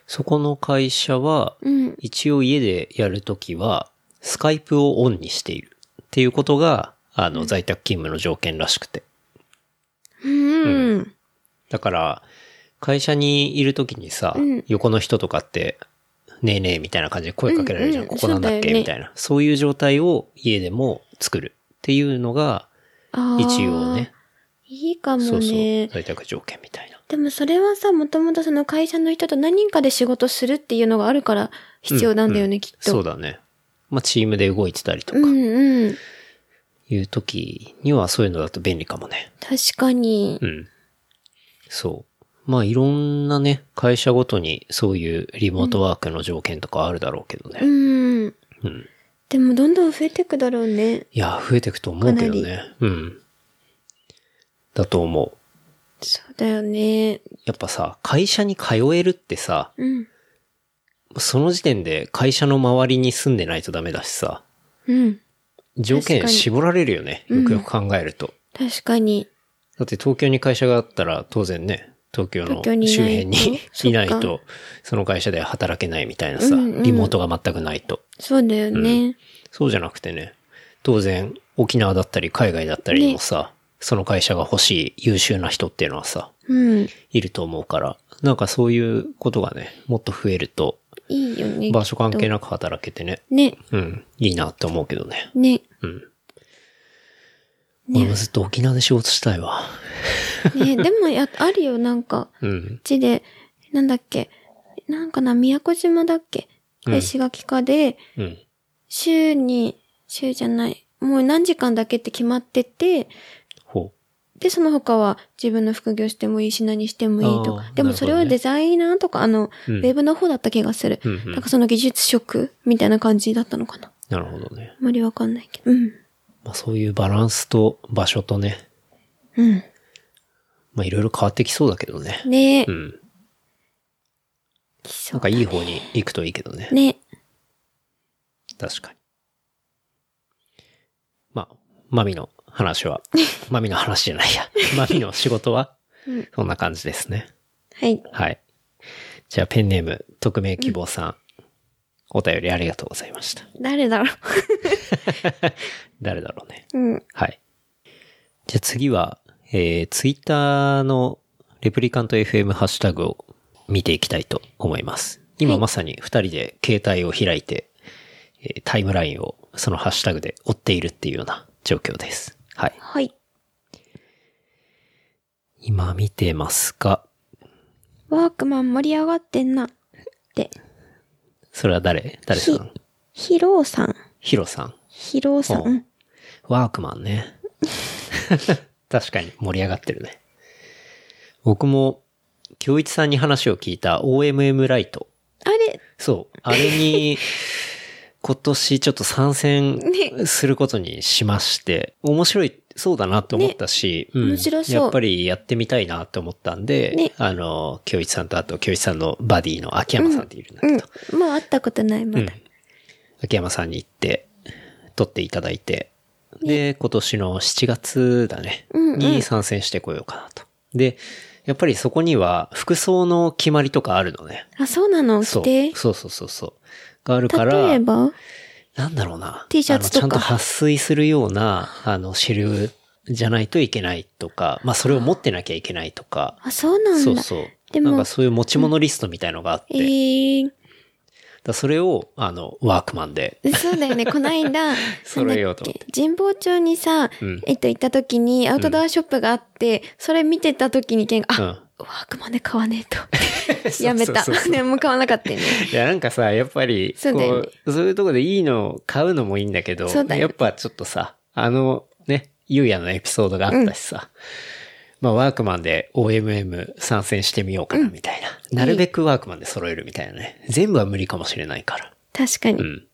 そこの会社は、うん。一応家でやるときは、スカイプをオンにしているっていうことが、あの、在宅勤務の条件らしくて。うん。だから、会社にいるときにさ、うん横の人とかって、ねえねえみたいな感じで声かけられるじゃん。うんうんここなんだっけ、ねみたいな。そういう状態を家でも作るっていうのが、一応ね。いいかもね。そうそう。在宅条件みたいな。でもそれはさ、もともとその会社の人と何人かで仕事するっていうのがあるから必要なんだよね、うんきっと。そうだね。まあ、チームで動いてたりとかう、んうん。いう時にはそういうのだと便利かもね。確かにう。ん。そう。まあ、いろんなね、会社ごとにそういうリモートワークの条件とかあるだろうけどうね。ん。うん。でもどんどん増えてくだろうね。いや、増えていくと思うけどかね。うん。だと思う。そうだよね。やっぱさ、会社に通えるってさ、うん。その時点で会社の周りに住んでないとダメだしさ、うん。条件絞られるよね。よくよく考えると。確かに。だって東京に会社があったら当然ね、東京の周辺に いないと、その会社で働けないみたいなさ、うんうんリモートが全くないと。そうだよね。そうじゃなくてね、当然沖縄だったり海外だったりにもさ、その会社が欲しい優秀な人っていうのはさ、うん。いると思うから、なんかそういうことがね、もっと増えると、いいよね。場所関係ななく働けてね、ね。うん、いいなって思うけどね。ね。うん。俺もずっと沖縄で仕事したいわ。ね。でもや、あるよ、なんか。うんこっ。ちで、なんだっけ。なんかな、宮古島だっけ。うん石垣かで、うん。週に、週じゃない。もう何時間だけって決まってて、ほで、その他は自分の副業してもいいし何してもいいと。かでもそれはデザイナーとか、あの、うんウェブの方だった気がする。うんうんなんかその技術職みたいな感じだったのかな。う。なるほどね。あまりわかんないけど。うん。まあそういうバランスと場所とね、うん。まあいろいろ変わってきそうだけどね。ねえう。ん。きそうんなかいい方に行くといいけどね。ね確かに。まあ、マミの話は、マミの話じゃないや。マミの仕事は、そんな感じですね。はい。はい。じゃあペンネーム、匿名希望さん。お便りありがとうございました。誰だろ 誰だろうね。う。うん。はい。じゃあ次は、えー、ツイッターのレプリカント FM ハッシュタグを見ていきたいと思います。今まさに二人で携帯を開いて、えータイムラインをそのハッシュタグで追っているっていうような状況です。はい。はい。今見てますが、ワークマン盛り上がってんな。って。それは誰？誰さん？ヒローさん。ヒロさん。ヒローさん。ワークマンね。確かに盛り上がってるね。僕も、京一さんに話を聞いた OMM ライト。あれ、そう。あれに、今年ちょっと参戦ねすることにしまして、面白い、そうだなって思ったし、うんやっぱりやってみたいなって思ったんで、ねあの、京一さんとあと京一さんのバディの秋山さんっているんだけど、うん。まあ、会ったことない、まだ。秋山さんに行って、撮っていただいて、で、今年の7月だね、うんうんに参戦してこようかなと。で、やっぱりそこには服装の決まりとかあるのね。あ、そうなの？そうそうそうそう。があるから、例えば？なんだろうな。T シャツとかちゃんと撥水するような、あの、シェルじゃないといけないとか、まあそれを持ってなきゃいけないとか。あ、そうなんだ。そうそう。でもなんかそういう持ち物リストみたいのがあって、えー、だそれを、あの、ワークマンで、そうだよね。こないだ、揃えようと思って神保町にさ、うんえっと、行った時にアウトドアショップがあって、それ見てた時にケンが、あ、うんワークマンで買わねえと。やめたそうそうそう。でも買わなかったよね。いや、なんかさ、やっぱり、こう、そういうとこでいいのを買うのもいいんだけど、そうだよやっぱちょっとさ、あの、ね、ゆうやのエピソードがあったしさ、まあ、ワークマンで OMM 参戦してみようかな、みたいな。なるべくワークマンで揃えるみたいなね。全部は無理かもしれないから。確かに。うん。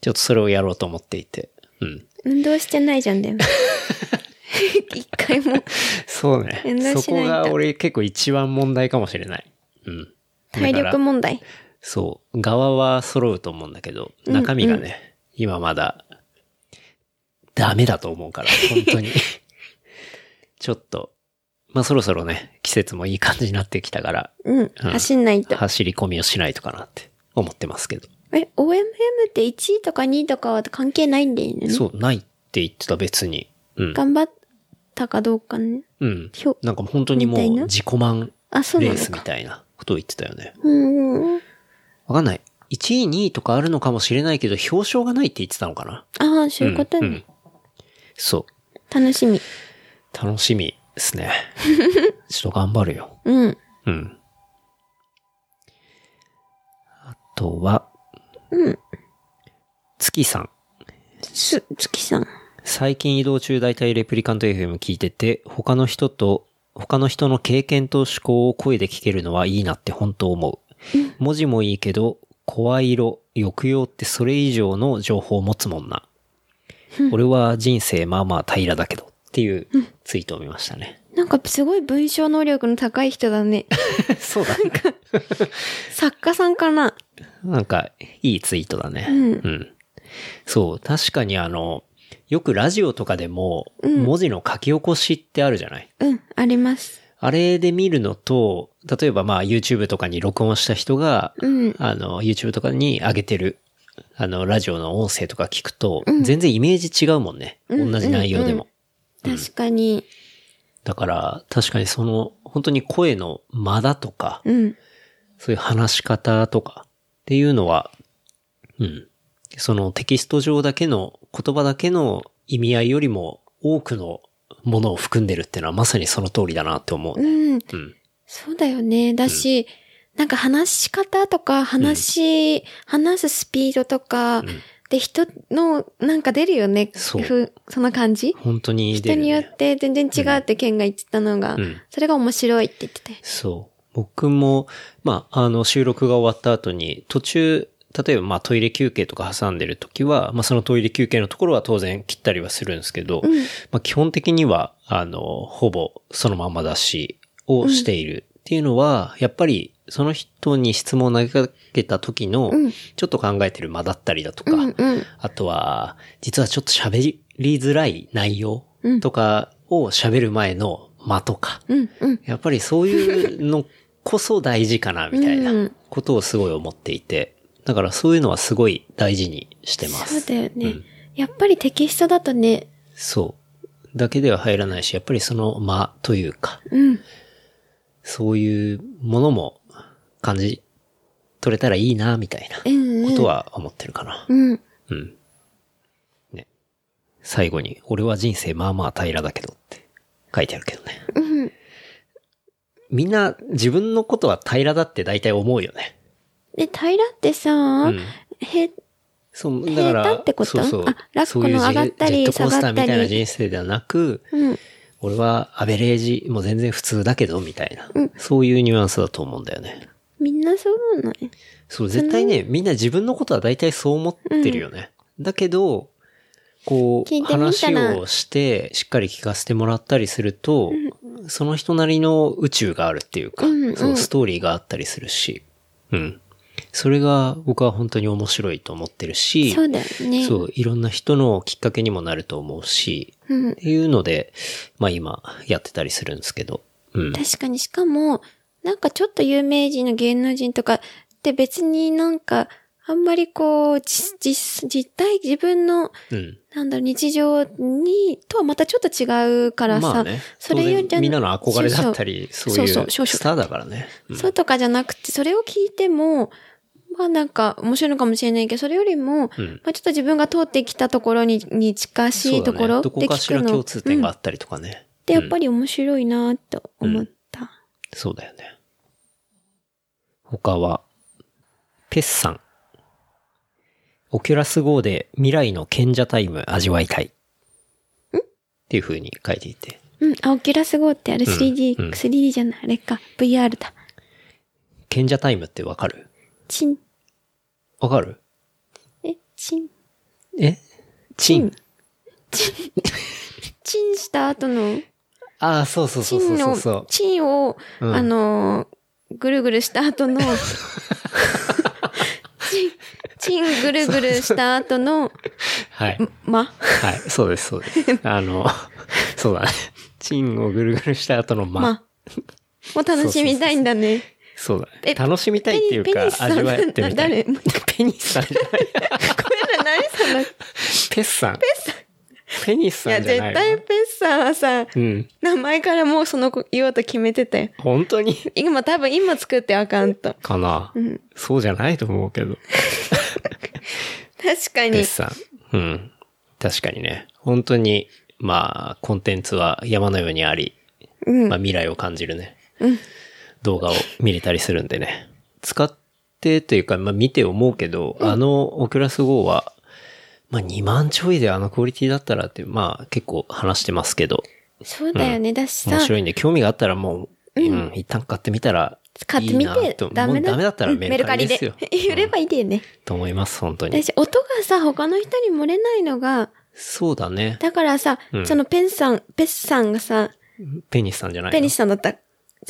ちょっとそれをやろうと思っていて。うん。運動してないじゃん、でも。一回も。そうねそこが俺結構一番問題かもしれない。うん。体力問題？そう。側は揃うと思うんだけど、中身がね、今まだ、ダメだと思うから、本当に。ちょっと、まあそろそろね、季節もいい感じになってきたから、うん。走んないと。走り込みをしないとかなって思ってますけど。え、OMM って1位とか2位とかは関係ないんだよね。そう、ないって言ってた別に。うん。頑張ったかどうかね。うん。なんか本当にもうな？自己満レースみ。たいなことを言ってたよね。うんうん。わかんない。1位、2位とかあるのかもしれないけど、表彰がないって言ってたのかな？ああ、そういうことね。うんうんそう。楽しみ。楽しみですね。ちょっと頑張るよ。うん。うん。あとは、うん。月さん。す、月さん。最近移動中大体レプリカント FM 聞いてて、他の人と、他の人の経験と思考を声で聞けるのはいいなって本当思う。文字もいいけど、声色、抑揚ってそれ以上の情報を持つもんな。俺は人生まあまあ平らだけどっていうツイートを見ましたね。なんかすごい文章能力の高い人だね。そうだね。作家さんかななんか、いいツイートだね。うんそう、確かにあの、よくラジオとかでも、文字の書き起こしってあるじゃない、うん、あります。あれで見るのと、例えばまあ YouTube とかに録音した人が、うん。あの、YouTube とかに上げてる、あの、ラジオの音声とか聞くと、全然イメージ違うもんね。同じ内容でも。確かに。だから、確かにその、本当に声の間だとか、うん。そういう話し方とかっていうのは、うん。そのテキスト上だけの、言葉だけの意味合いよりも多くのものを含んでるっていうのはまさにその通りだなって思うね。うん。うん。そうだよね。だし、なんか話し方とか、話、話すスピードとか、で人のなんか出るよね。そうふその感じ本当に出人によ。って全然違うってケンが言ってたのが、うんそれが面白いって言ってて。そう。僕も、まあ、あの、収録が終わった後に、途中、例えば、まあ、トイレ休憩とか挟んでる時は、まあ、そのトイレ休憩のところは当然切ったりはするんですけど、まあ、基本的には、あの、ほぼそのまま出しをしているっていうのは、やっぱり、その人に質問を投げかけた時の、ちょっと考えてる間だったりだとか、うんうん。あとは、実はちょっと喋りづらい内容とかを喋る前の間とか、うんうん。やっぱりそういうのこそ大事かな、みたいなことをすごい思っていて。だからそういうのはすごい大事にしてまそうす。だよね、やっぱりテキストだとね、そう。だけでは入らないし、やっぱりその間というか、うん。そういうものも感じ取れたらいいな、みたいなうんうん。ことは思ってるかな。うん。うん。ね。最後に、俺は人生まあまあ平らだけどって書いてあるけどね。うん。みんな自分のことは平らだって大体思うよね。で、平らってさ、うん。へ、そう、だから、ってこと？そうそう。あ楽そういうこの上がったりジェットコースターみたいな人生ではなく、うん。俺はアベレージ、もう全然普通だけど、みたいな、そういうニュアンスだと思うんだよね。みんなそうなの？ね。そう、絶対ね、みんな自分のことは大体そう思ってるよね。だけど、こう、聞いてみたら話をして、しっかり聞かせてもらったりすると、その人なりの宇宙があるっていうか、うんうんそう、ストーリーがあったりするし、うん。それが僕は本当に面白いと思ってるし、そうだよね。そう、いろんな人のきっかけにもなると思うし、うんっていうので、まあ今やってたりするんですけど、うん。確かに、しかも、なんかちょっと有名人の芸能人とかって別になんか、あんまりこう、実、実、実体、自分の、うん。なんだろう、日常に、とはまたちょっと違うからさ、まあね、それより当然みんなの憧れだったり、そういうそうそうスターだからね。うんそうとかじゃなくて、それを聞いても、まあなんか面白いのかもしれないけど、それよりも、うんまあちょっと自分が通ってきたところに、に近しいところそうだね、どこでかしら聞くの。共通点があうんったりとかね。で、やっぱり面白いなと思った。そうだよね。他は、ペスさん。オキュラス GO で未来の賢者タイム味わいたい。っていう風に書いていて。うん。あ、オキュラス GO ってあれ 3D、うん 3D じゃない、あれか。VR だ。賢者タイムってわかる？チン、わかる？え、チン、え？チン。チンした後の、ああ、そうそうチそうそうそうそう、。チンを、うんあのー、ぐるぐるした後の、チン、チンぐるぐるした後の、はい。ま、はい。そうです、そうです。あの、そうだね。チンをぐるぐるした後の間。ま、もう楽しみたいんだね。そうだえね。楽しみたいっていうかペニ、スさん味わってみたい。誰？ペニスさんじゃない。これ何？その、ペスさん。ペニスいや、さんじゃないの絶対ペッサーはさ、うん。名前からもうその子言おうと決めてたよ。本当に今多分今作ってアカウント。かな、んそうじゃないと思うけど。確かに。うん。確かにね。本当に、まあ、コンテンツは山のようにあり、うんまあ未来を感じるね。動画を見れたりするんでね。使ってというか、まあ見て思うけど、あのオキュラス GO は、まあ2万ちょいであのクオリティだったらって、まあ結構話してますけど、そうだよね。だしさ面、白いんで、興味があったらもう、うん、一旦買ってみたら使ってみてと、ダメだ。もうダメだったらメルカリですよ。売 ればいいよね。と思います、本当に。私、音がさ、他の人に漏れないのが、そうだね。だからさ、うんそのペンさん、ペスさんがさ、ペニスさんじゃないの？ペニスさんだった。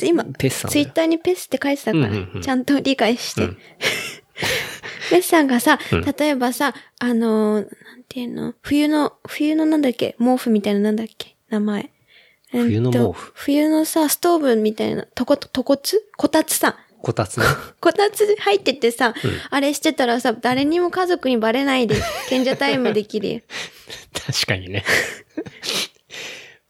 今、ツイッターにペスって書いてたから、ちゃんと理解して。うん ペスさんがさ、うん例えばさ、あのーなんていうの、冬の、冬のなんだっけ、毛布みたいななんだっけ、名前。えっと冬の毛布冬のさ、ストーブみたいな、とこ、とこつ？こたつさ。こたつね。こたつ入っててさ、あれしてたらさ、誰にも家族にバレないで、賢者タイムできるよ。確かにね。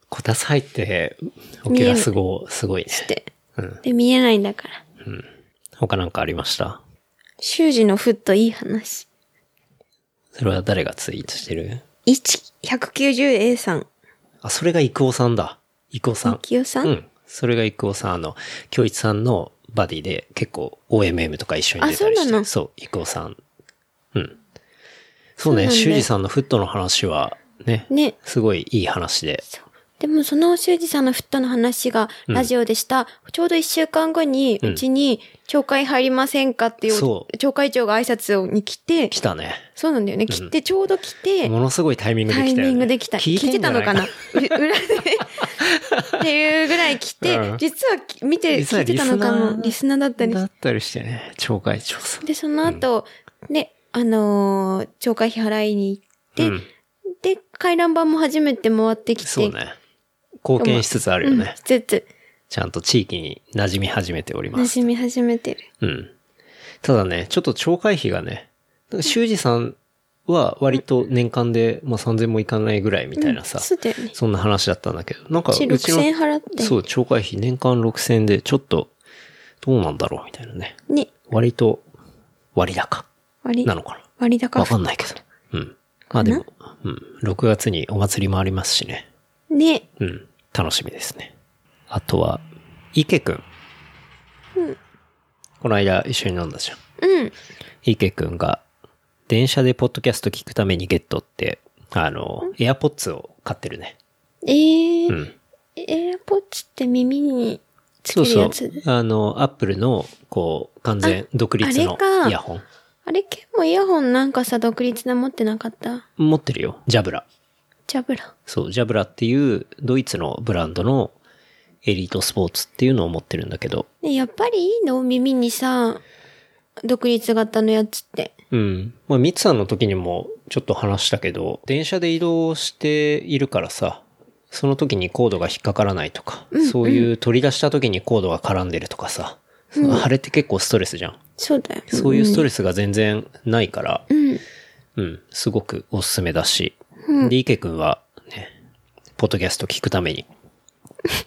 こたつ入って、オキュラス号すごいね。して。うん。で、見えないんだから。他なんかありました？修二のフットいい話。それは誰がツイートしてる？1、190A さん。あ、それがイクオさんだ。イクオさん。きよさん、うん。それがイクオさん、あの、京一さんのバディで結構 OMM とか一緒に出たりして。あそうそう、イクオさん。うん。そうね、修二さんのフットの話は、ね。ね。すごいいい話で。でもその修二さんのフットの話がラジオでした。ちょうど1週間後に、うんうちに、町会入りませんかっていうそ、町会長が挨拶に来て、来たね。そうなんだよね。来て、ちょうど来て、ものすごいタイミングで来たよ、ね。タイミングで来た。聞いてたのかな？裏で。っていうぐらい来て、うん実は見て、聞いてたのかも。リリスナーだったりだったりしてね、町会長さん。で、その後、ね、あのー町会費払いに行って、うんで、回覧板も初めて回ってきて、そうね。貢献しつつあるよね。うん、つつ、ちゃんと地域に馴染み始めております。馴染み始めてる。うん。ただね、ちょっと町会費がね、修二さんは割と年間で、まあ3000もいかないぐらいみたいなさ、そうだよね。そんな話だったんだけど、なんかうちの、6000払って。そう、町会費年間6000でちょっと、どうなんだろうみたいなね。ね、割と割高割なのか割高なわかんないけど。うん。まあでも、うん。6月にお祭りもありますしね。ね、うん。楽しみですね。あとは、池くん。この間一緒に飲んだじゃん。うん。池くんが、電車でポッドキャスト聞くためにゲットって、あの、エアポッツを買ってるね。えー、うん。エアポッツって耳につそうそうけるやつ？。あの、アップルの、こう、完全独立のあれかイヤホン。あれ結構イヤホンなんかさ、独立な持ってなかった？持ってるよ。ジャブラ。ジャブラ。そう、ジャブラっていうドイツのブランドのエリートスポーツっていうのを持ってるんだけど、ね、やっぱりいいの？耳にさ、独立型のやつって。うん。まあ、ミツさんの時にもちょっと話したけど、電車で移動しているからさ、その時にコードが引っかからないとか、そういう取り出した時にコードが絡んでるとかさ、あれって結構ストレスじゃん。そうだよ。そういうストレスが全然ないから、うん。うん、すごくおすすめだし、で、池くんはね、ポッドキャスト聞くために、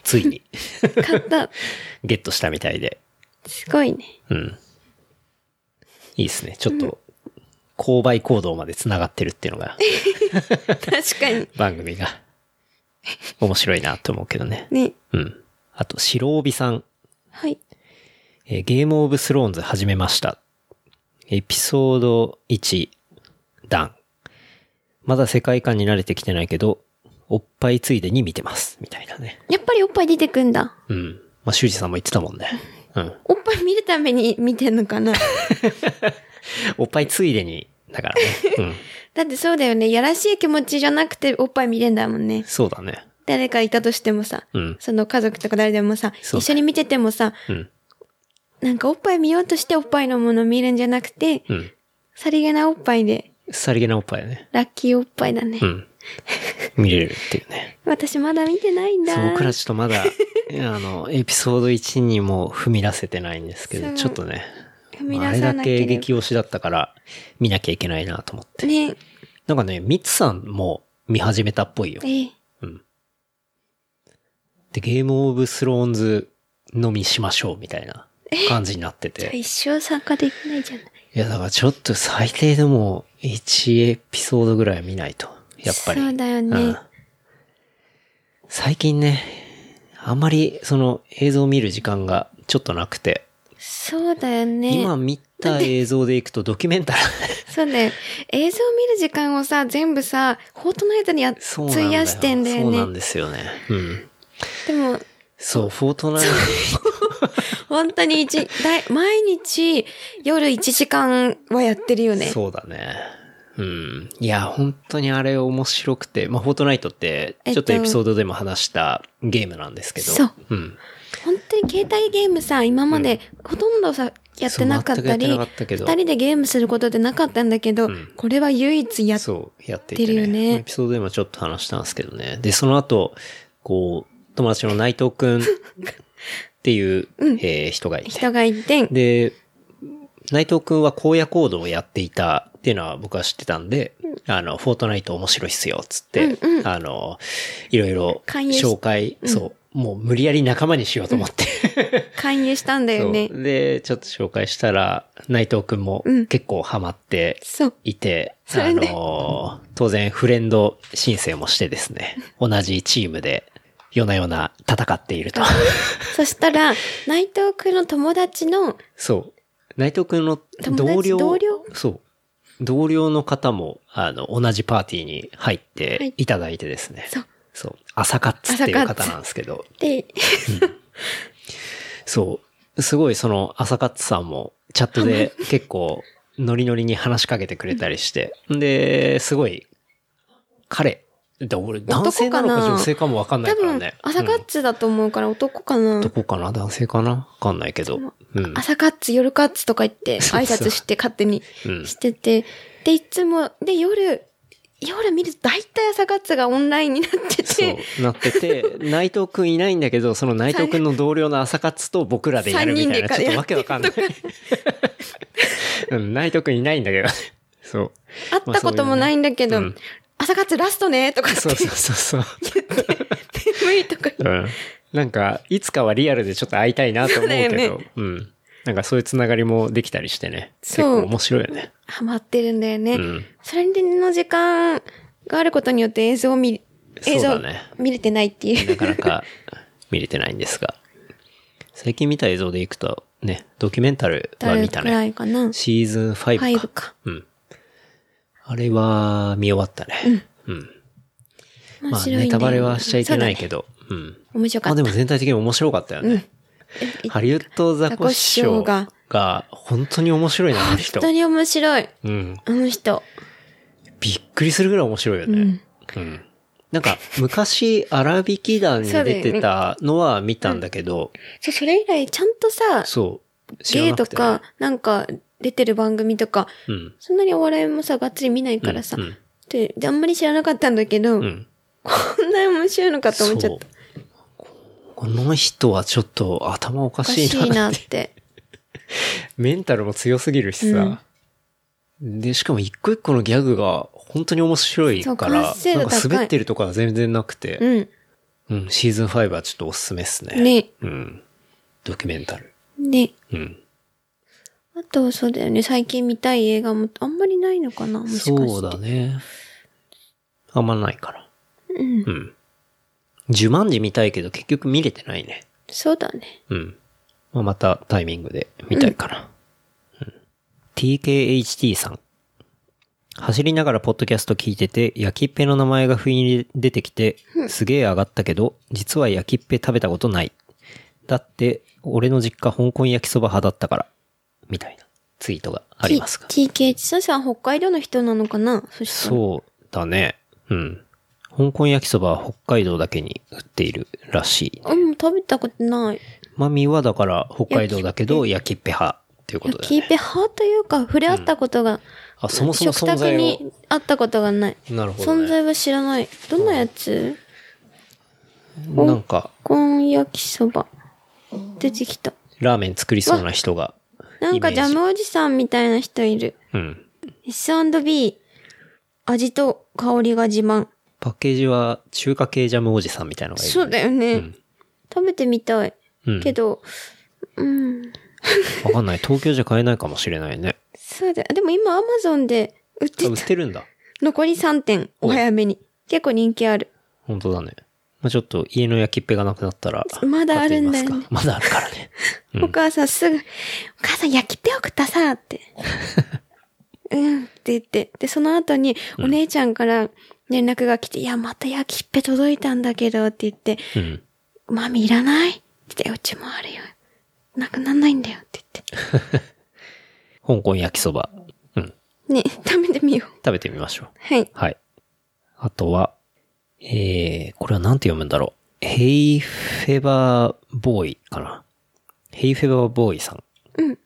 ついに買った。ゲットしたみたいで、すごいね。うん。いいですね。ちょっと、購買行動まで繋がってるっていうのが、確かに。番組が、面白いなと思うけどね。ね。うん。あと、白帯さん、はい。えーゲームオブスローンズ始めました。エピソード1、ダン。まだ世界観に慣れてきてないけど、おっぱいついでに見てます。みたいなね。やっぱりおっぱい出てくんだ。うん。まあ、修二さんも言ってたもんね。うん。おっぱい見るために見てんのかな？おっぱいついでに、だからね。うん。だってそうだよね。やらしい気持ちじゃなくておっぱい見れんだもんね。そうだね。誰かいたとしてもさ、うん。その家族とか誰でもさ、一緒に見ててもさ、うん。なんかおっぱい見ようとしておっぱいのもの見るんじゃなくて、うん。さりげなおっぱいで、さりげなおっぱいね。ラッキーおっぱいだね。うん。見れるっていうね。私まだ見てないんだ。そう、僕らちょっとまだ、あの、エピソード1にも踏み出せてないんですけど、ちょっとね、踏み出さなければけ激推しだったから、見なきゃいけないなと思って。ね。なんかね、ミツさんも見始めたっぽいよ。ええで、ゲームオブスローンズ飲みしましょうみたいな感じになってて。一生参加できないじゃない。いや、だからちょっと最低でも1エピソードぐらいは見ないと。やっぱり。そうだよねん最近ね、あんまりその映像を見る時間がちょっとなくて、そうだよね。今見た映像でいくとドキュメンタル。そうだよ。映像見る時間をさ、全部さ、フォートナイトにや。費やしてんだよそうなんね。ですよね。うん。でも、そう、フォートナイ本当に一、毎日夜1時間はやってるよト、ね。そうだね。うん。いや、本当にあれ面白くて、まあ、フォートナイトって、えっとちょっとエピソードでも話したゲームなんですけど。そう。うん。本当に携帯ゲームさ、今までほとんどさ、やってなかったり、そう全くやってなかったけど二人でゲームすることってなかったんだけど、んこれは唯一やっそう、やってるよねエピソードでもちょっと話したんですけどね。で、その後、こう、友達の内藤くんっていう、えー人がいて。人がいて、で、内藤くんは荒野行動をやっていたっていうのは僕は知ってたんで、あの、フォートナイト面白いっすよ、つって、あの、いろいろ紹介、そう、もう無理やり仲間にしようと思って。勧誘したんだよね。で、ちょっと紹介したら、内藤くん。も結構ハマって。いて、それであのー当然フレンド申請もしてですね、同じチームで夜な夜な戦っていると。そしたら、内藤くんの友達の、そう。内藤くんの同僚、同僚？そう。同僚の方も、あの、同じパーティーに入っはいていただいてですね。そう。そう。朝カッツっていう方なんですけど、で、そう。すごいその朝カッツさんもチャットで結構ノリノリに話しかけてくれたりして。で、すごい、彼、で俺男性なのか女性かもわかんな多分いからね。、朝カッツだと思うから男かな。どこかな男性かなわかんないけど。うん。朝カッツ、夜カッツとか言って、そうそう挨拶して勝手にうんしてて、で、いつも、で、夜、夜見ると大体朝カッツがオンラインになってそて、う、なってて、内藤くんいないんだけど、その内藤くんの同僚の朝活と僕らでやるみたいな、ちょっとわけわかんない。うん、内藤くんいないんだけどね。そう。会ったこともないんだけど、まあそういうね朝カッツラストねとかってそうそうそうそう。無理とかうん。なんか、いつかはリアルでちょっと会いたいなと思うけど、そうだようん。なんかそういうつながりもできたりしてね。結そう構面白いよね。ハマってるんだよね。うんそれの時間があることによって映像を見、映像ね見れてないっていう。なかなか見れてないんですが。最近見た映像でいくと、ね、ドキュメンタルは見たね。いかな。シーズン5か。5か。うん。あれは見終わったね。うん。まあ、面白いんだよネタバレはしちゃいけないけど。ど。うん。面白かった。まあでも全体的に面白かったよね。ハリウッドザコシショウザコシが本当に面白いな、あの人本。当に面白い。うん。あの人。びっくりするぐらい面白いよね。うん。なんか、昔、荒引き団に出てたのは見たんだけど、そう、それ以来ちゃんとさ、そう。知らゲイなくてねとか、なんか出てる番組とか、うん。そんなにお笑いもさ、がっつり見ないからさ、うんうんで、であんまり知らなかったんだけど、うん。こんなに面白いのかと思っちゃった。この人はちょっと頭おかししいないなっ。ってて。メンタルも強すぎるしさ。で、しかも一個一個のギャグが本当に面白いから、なんか滑ってるとかは全然なくて、うん。うん、シーズン5はちょっとおすすめっすね。ね。うん。ドキュメンタル。ね。うん。あと、そうだよね。最近見たい映画もあんまりないのかな？もしかして。そうだね。あんまないから。うん。うん。呪文字見たいけど結局見れてないね。そうだね。うん。まあ、またタイミングで見たいかな。うん TKHT さん。走りながらポッドキャスト聞いてて、焼きっぺの名前が不意に出てきて、すげえ上がったけど、実は焼きっぺ食べたことない。だって、俺の実家香港焼きそば派だったから。みたいなツイートがありますが。T- TK さん北海道の人なのかな？そ。そうだね。うん。香港焼きそばは北海道だけに売っているらしい。うん、食べたことない。マミはだから北海道だけど焼きっぺ派っていうことだよね。焼きペ派というか、触れ合ったことが、あ、そもそも食存在を。卓に会ったことがない。なるほど、ね。存在は知らない。どんなやつ？なんか、コーン焼きそば。出てきた。ラーメン作りそうな人が。なんかジジャムおじさんみたいな人いる。うん。S&B。味と香りが自慢。パッケージは中華系ジャムおじさんみたいなのがいい、そうだよね。うん食べてみたい。うん。けど、うん。わかんない。東京じゃ買えないかもしれないね。そうだよ。でも今アマゾンで売ってあ売た。ってるんだ。残り3点、お早めに。結構人気ある。本当だね。まあちょっと家の焼きっぺがなくなったら。まだあるんだよねまだあるからね。う んお母さんすぐ、お母さん焼きっぺ送ったさ、って。うんって言って。で、その後にお姉ちゃんから連絡が来て、いや、また焼きっぺ届いたんだけど、って言って、うん。マミいらない？って言って、うちもあるよ。なくなんないんだよって 香港焼きそば。うん。言って。ね、食べてみよう。食べてみましょう。はい。はい。あとは、えー、これはなんて読むんだろう。ヘイフェバーボーイかな。ヘイフェバーボーイさん。うん。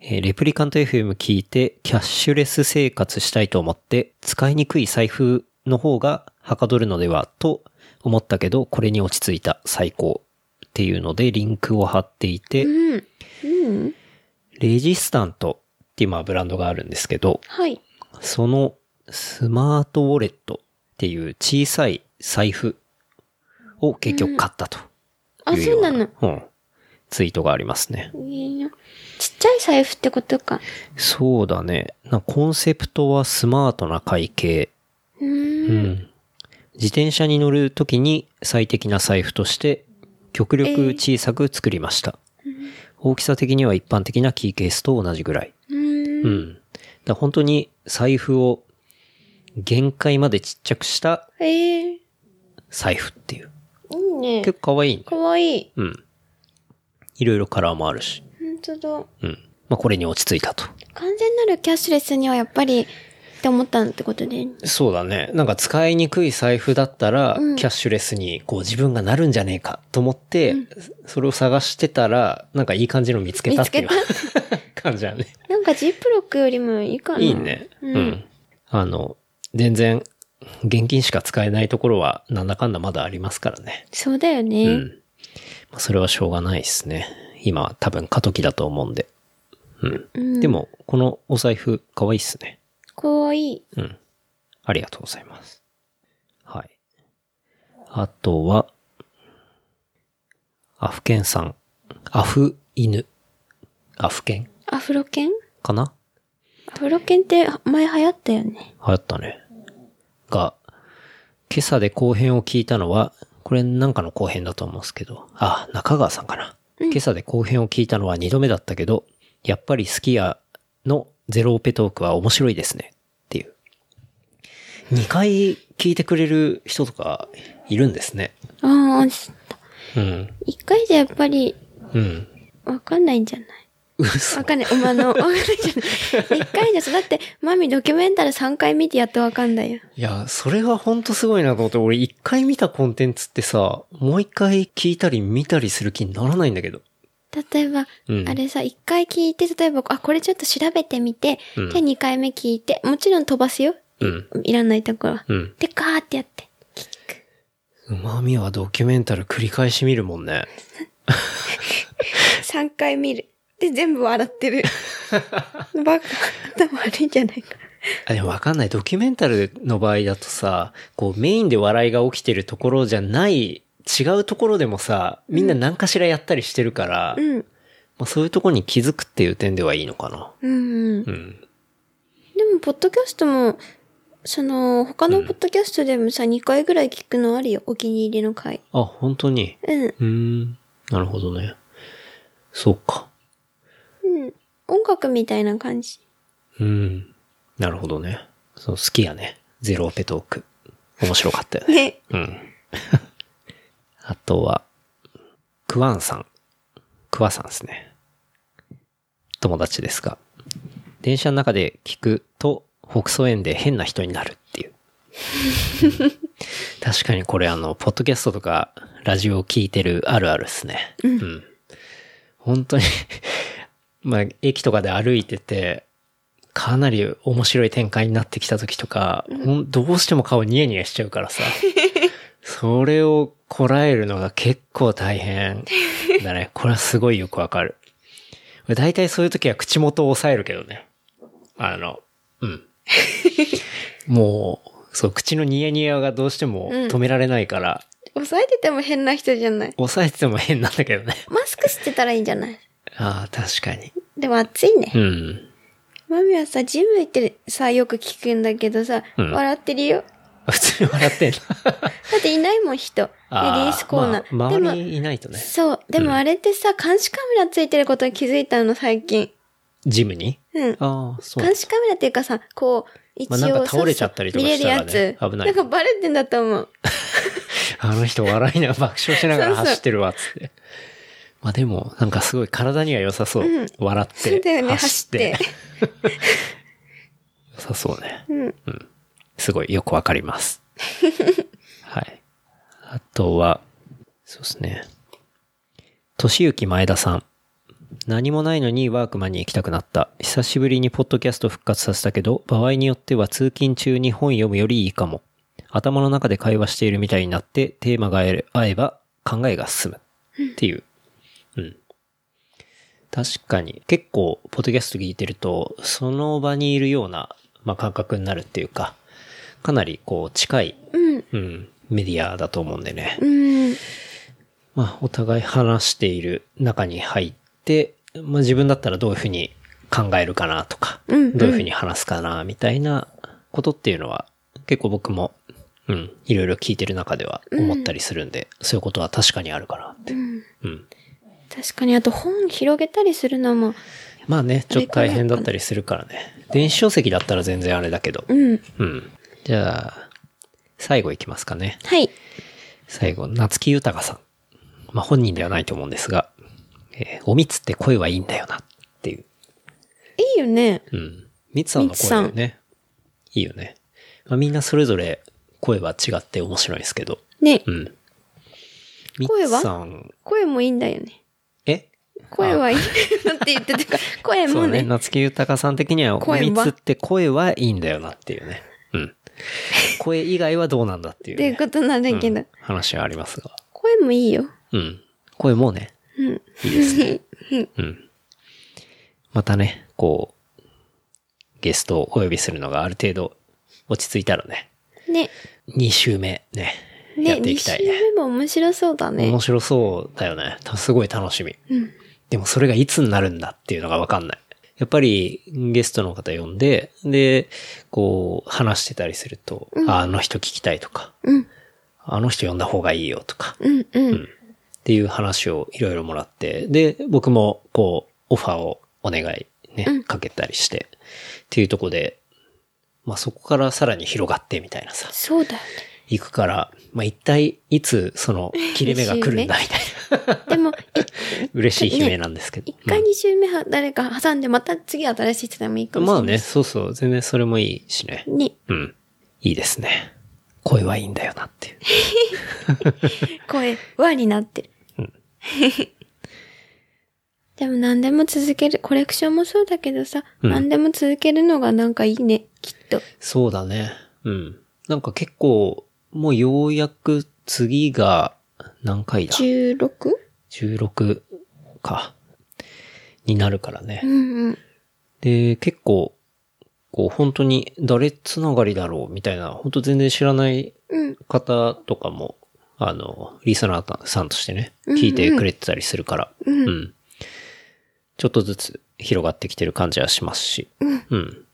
えーレプリカント FM 聞いて、キャッシュレス生活したいと思って、使いにくい財布の方がはかどるのではと思ったけど、これに落ち着いた最高っていうのでリンクを貼っていて、うん。うん。レジスタントっていうまあブランドがあるんですけど、はい。そのスマートウォレットっていう小さい財布を結局買ったとあ、いうような、そうなの。うん、ツイートがありますね。ちっちゃい財布ってことか。そうだね。なコンセプトはスマートな会計。うー。うんん。自転車に乗るときに最適な財布として極力小さく作りました。大きさ的には一般的なキーケースと同じぐらい。うーん。うん。だ本当に財布を限界までちっちゃくしたええ財布っていう。いいね。結構可愛いね。かわいい。うん。いろいろカラーもあるし。ほんとだ。うん。まあこれに落ち着いたと。完全なるキャッシュレスにはやっぱりって思ったってことで。そうだね。なんか使いにくい財布だったら、うんキャッシュレスにこう自分がなるんじゃねえかと思って、それを探してたら、なんかいい感じの見つけたっていう見 感じだね。なんかジップロックよりもいいかな。いいね。ううんん。あの、全然、現金しか使えないところは、なんだかんだまだありますからね。そうだよね。うん。まあそれはしょうがないですね。今は多分過渡期だと思うんで。うん。うんでも、このお財布、かわいいっすね。かわいい。うん。ありがとうございます。はい。あとは、アフケンさん。アフ犬。アフケンアフロ犬？かな？アフロ犬って前流行ったよね。流行ったね。が、今朝で後編を聞いたのは、これなんかの後編だと思うんですけど、あ、中川さんかな。今朝で後編を聞いたのは2度目だったけど、やっぱりスキヤのゼロオペトークは面白いですね。っていう。2回聞いてくれる人とかいるんですね。ああ、うん。一回じゃやっぱりうん。わかんないんじゃない？嘘。わかんない。お前の、わかんないじゃない。一回じゃさ、だって、マミドキュメンタル3回見てやっとわかんないよ。いや、それがほんとすごいなと思って、俺一回見たコンテンツってさ、もう一回聞いたり見たりする気にならないんだけど。例えば、うんあれさ、一回聞いて、例えば、あ、これちょっと調べてみて、うんで、二回目聞いて、もちろん飛ばすよ。うん。いらないところは。うん。で、ガーってやって。うまみはドキュメンタル繰り返し見るもんね。3回見る。で、全部笑ってる。バカ、頭悪いんじゃないか。あ、でもわかんない。ドキュメンタルの場合だとさ、こうメインで笑いが起きてるところじゃない、違うところでもさ、みんな何かしらやったりしてるから、うん。まあ、そういうところに気づくっていう点ではいいのかな。うん、うん。うん。でも、ポッドキャストも、その、他のポッドキャストでもさ、2回ぐらい聞くのあるよ。お気に入りの回。あ、本当に？うん。うーん。なるほどね。そうか。うん。音楽みたいな感じ。うん。なるほどね。そう、好きやね。ゼロオペトーク。面白かったよね。ね。うん。あとは、クワンさん。クワさんですね。友達ですが。電車の中で聞くと、北総園で変な人になるっていう。確かにこれあの、ポッドキャストとか、ラジオを聞いてるあるあるですね。うん。本当に、まあ、駅とかで歩いてて、かなり面白い展開になってきた時とか、ほんどうしても顔ニヤニヤしちゃうからさ。それをこらえるのが結構大変だね。これはすごいよくわかる。大体そういう時は口元を押さえるけどね。あの、うん。もう、そう、口のニヤニヤがどうしても止められないから、抑えてても変な人じゃない。抑えてても変なんだけどね。マスクしてたらいいんじゃない？ああ、確かに。でも暑いねう。ん。マミはさ、ジム行ってさ、よく聞くんだけどさ、うん笑ってるよ。普通に笑ってんの。だっていないもん、人。レディースコーナー。まあ、でも周、りいないとね。そう。でもあれってさ、監視カメラついてることに気づいたの、最近。ジムに？うん。ああ、そう。監視カメラっていうかさ、こう、一応、まあなんか倒れちゃったりとかしたらねそうそう見れるやつ。危ないなんかバレてんだと思う。あの人笑いな爆笑しながら走ってるわ、つって。まあでも、なんかすごい体には良さそう。うん笑って。そうだよね、走ってて。。良さそうね。うん。すごいよくわかります。はい。あとは、そうですね。としゆき前田さん。何もないのにワークマンに行きたくなった。久しぶりにポッドキャスト復活させたけど、場合によっては通勤中に本読むよりいいかも。頭の中で会話しているみたいになって、テーマが合えば考えが進む。っていう。うん。確かに、結構、ポッドキャスト聞いてると、その場にいるような、まあ、感覚になるっていうか、かなりこう近い、うん。うん、メディアだと思うんでね。うん。まあ、お互い話している中に入って、まあ自分だったらどういうふうに考えるかなとか、うんうんどういうふうに話すかな、みたいなことっていうのは、結構僕も、うん、いろいろ聞いてる中では思ったりするんで、そういうことは確かにあるかなって。うん。確かに、あと本広げたりするのも、まあね、ちょっと大変だったりするからね。電子書籍だったら全然あれだけど。うん。うん。じゃあ、最後いきますかね。はい。最後、夏木豊さん。まあ、本人ではないと思うんですが、えーおみつって声はいいんだよなっていう。いいよね。うん。みつさんの声はね、いいよね。まあ、みんなそれぞれ声は違って面白いですけど。ね。うん。み声は？つさん、声もいいんだよね。え声はいいなって言ってたから、声もそうね、ね。夏木豊さん的には、おみつって声はいいんだよなっていうね。うん。声以外はどうなんだっていう、ね。っていうことなんだけど、うん話はありますが。声もいいよ。うん。声もね、うん。いいですね。うん。またね、こう、ゲストをお呼びするのがある程度落ち着いたらね、ね。2週目ね、ね、やってい2週きたいね。目も面白そうだね面。白そうだよね。たすごい楽しみ。うん。でもそれがいつになるんだっていうのがわかんない。やっぱりゲストの方呼んで、で、こう話してたりすると、ああの人聞きたいとか、うん。あの人呼んだ方がいいよとか、うん。うん。っていう話をいろいろもらって、で、僕もこう、オファーをお願いね、かけたりして、っていうとこで、まあそこからさらに広がってみたいなさ、そうだよ行くから、まあ一体いつその切れ目が来るんだみたいな、ね。でも、い 嬉しい悲鳴なんですけど。一回二週目は誰か挟んで、また次新しい人でもいいかうんまあね、もしれない。そうそう、全然それもいいしね。ね。うん。いいですね。声はいいんだよなっていう。声、輪になってる。でも何でも続ける、コレクションもそうだけどさ、うん何でも続けるのがなんかいいね、きっと。そうだね。うん。なんか結構、もうようやく次が何回だ？16? 16か。になるからねう。んうん。で、結構、こう本当に誰つながりだろうみたいな、本当全然知らないうん。方とかも、あの、リスナーさんとしてね、聞いてくれてたりするから、うん。ちょっとずつ広がってきてる感じはしますし、うん。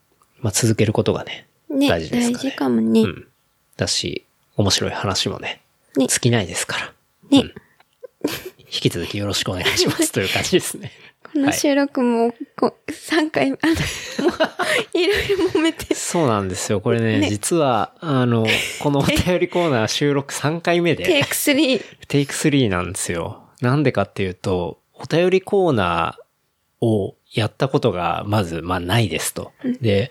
まあ続けることがね、ね、大大事ですかね事かもね。うん。だし、面白い話もね、ね尽きないですから。ねうん 引き続きよろしくお願いしますという感じですね。この収録も、こう、3回、あの、もう、いろいろ揉めて。そうなんですよ。これね、ね実は、あの、このお便りコーナー収録3回目で、テイク3。テイク3なんですよ。なんでかっていうと、お便りコーナーをやったことがまず、まあないですと。で、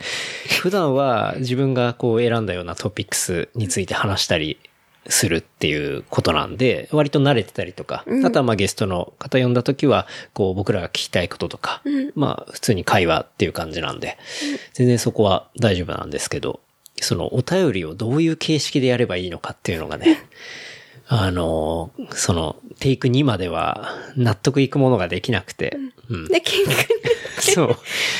普段は自分がこう選んだようなトピックスについて話したりするっていうことなんで、割と慣れてたりとか、あとはまあゲストの方呼んだ時は、こう僕らが聞きたいこととか、まあ普通に会話っていう感じなんで、全然そこは大丈夫なんですけど、そのお便りをどういう形式でやればいいのかっていうのがね、あの、その、テイク2までは納得いくものができなくて、うん。で、喧嘩にそう。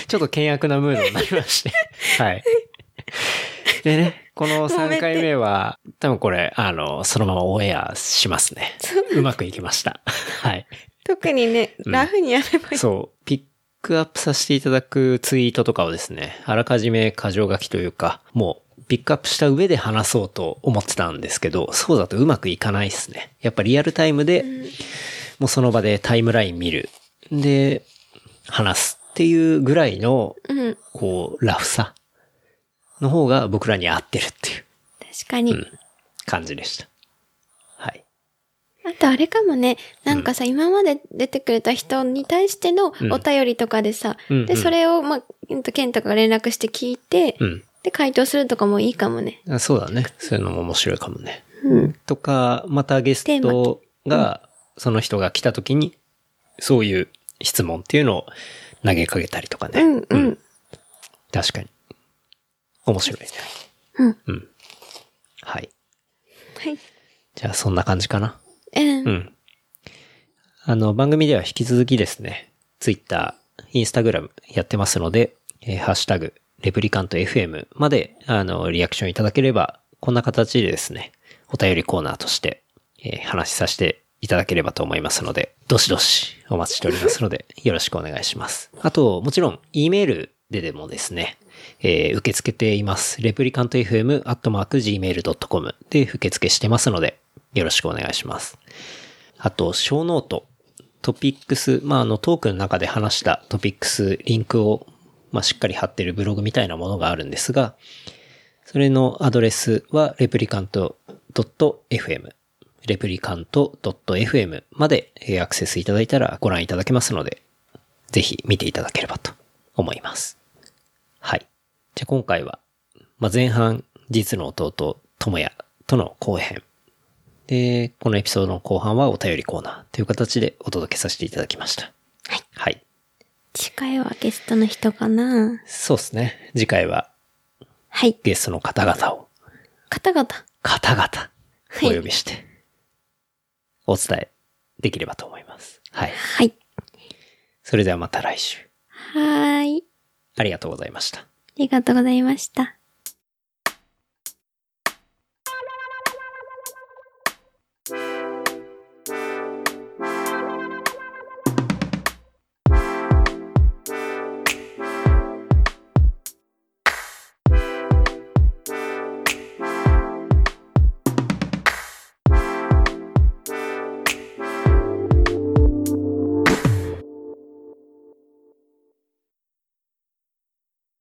ちょっと険悪なムードになりまして。はい。でね、この3回目は、多分これ、あの、そのままオンエアしますね。うまくいきました。はい。特にね、ラフにやればいい。そう、ピックアップさせていただくツイートとかをですね、あらかじめ箇条書きというか、もう、ピックアップした上で話そうと思ってたんですけど、そうだとうまくいかないですね。やっぱリアルタイムで、もうその場でタイムライン見る。で、話すっていうぐらいの、うん。こう、ラフさの方が僕らに合ってるっていう確かに。感じでした。はい。あとあれかもね、なんかさ、今まで出てくれた人に対してのうんお便りとかでさ、うんうんで、それを、まあ、ケンとかが連絡して聞いて、うん。で、回答するとかもいいかもね。あそうだね。そういうのも面白いかもね。うん。とか、またゲストが、その人が来た時に、そういう質問っていうのを投げかけたりとかね。うん、うん。確かに。面白いね。うん。うん。はい。はい。じゃあそんな感じかな。うん。うん。あの、番組では引き続きですね、ツイッター、インスタグラムやってますので、えーハッシュタグ、レプリカント FM まで、あの、リアクションいただければ、こんな形でですね、お便りコーナーとして、えー話しさせていただければと思いますので、どしどしお待ちしておりますので、よろしくお願いします。あと、もちろん、E メールででもですね、えー受け付けています。レプリカント FM アットマーク Gmail.com で受付してますので、よろしくお願いします。あと、ショーノート、トピックス、まあ、あの、トークの中で話したトピックス、リンクを、まあ、しっかり貼ってるブログみたいなものがあるんですが、それのアドレスは、レプリカント .fm、レプリカント .fm までアクセスいただいたらご覧いただけますので、ぜひ見ていただければと思います。はい。じゃあ今回は、まあ、前半、実の弟、智也との後編。で、このエピソードの後半はお便りコーナーという形でお届けさせていただきました。はい。はい。次回はゲストの人かな？そうですね。次回ははい。ゲストの方々を、方々。方々、はいお呼びして、お伝えできればと思います。はい。はい。それではまた来週。はーい。ありがとうございました。ありがとうございました。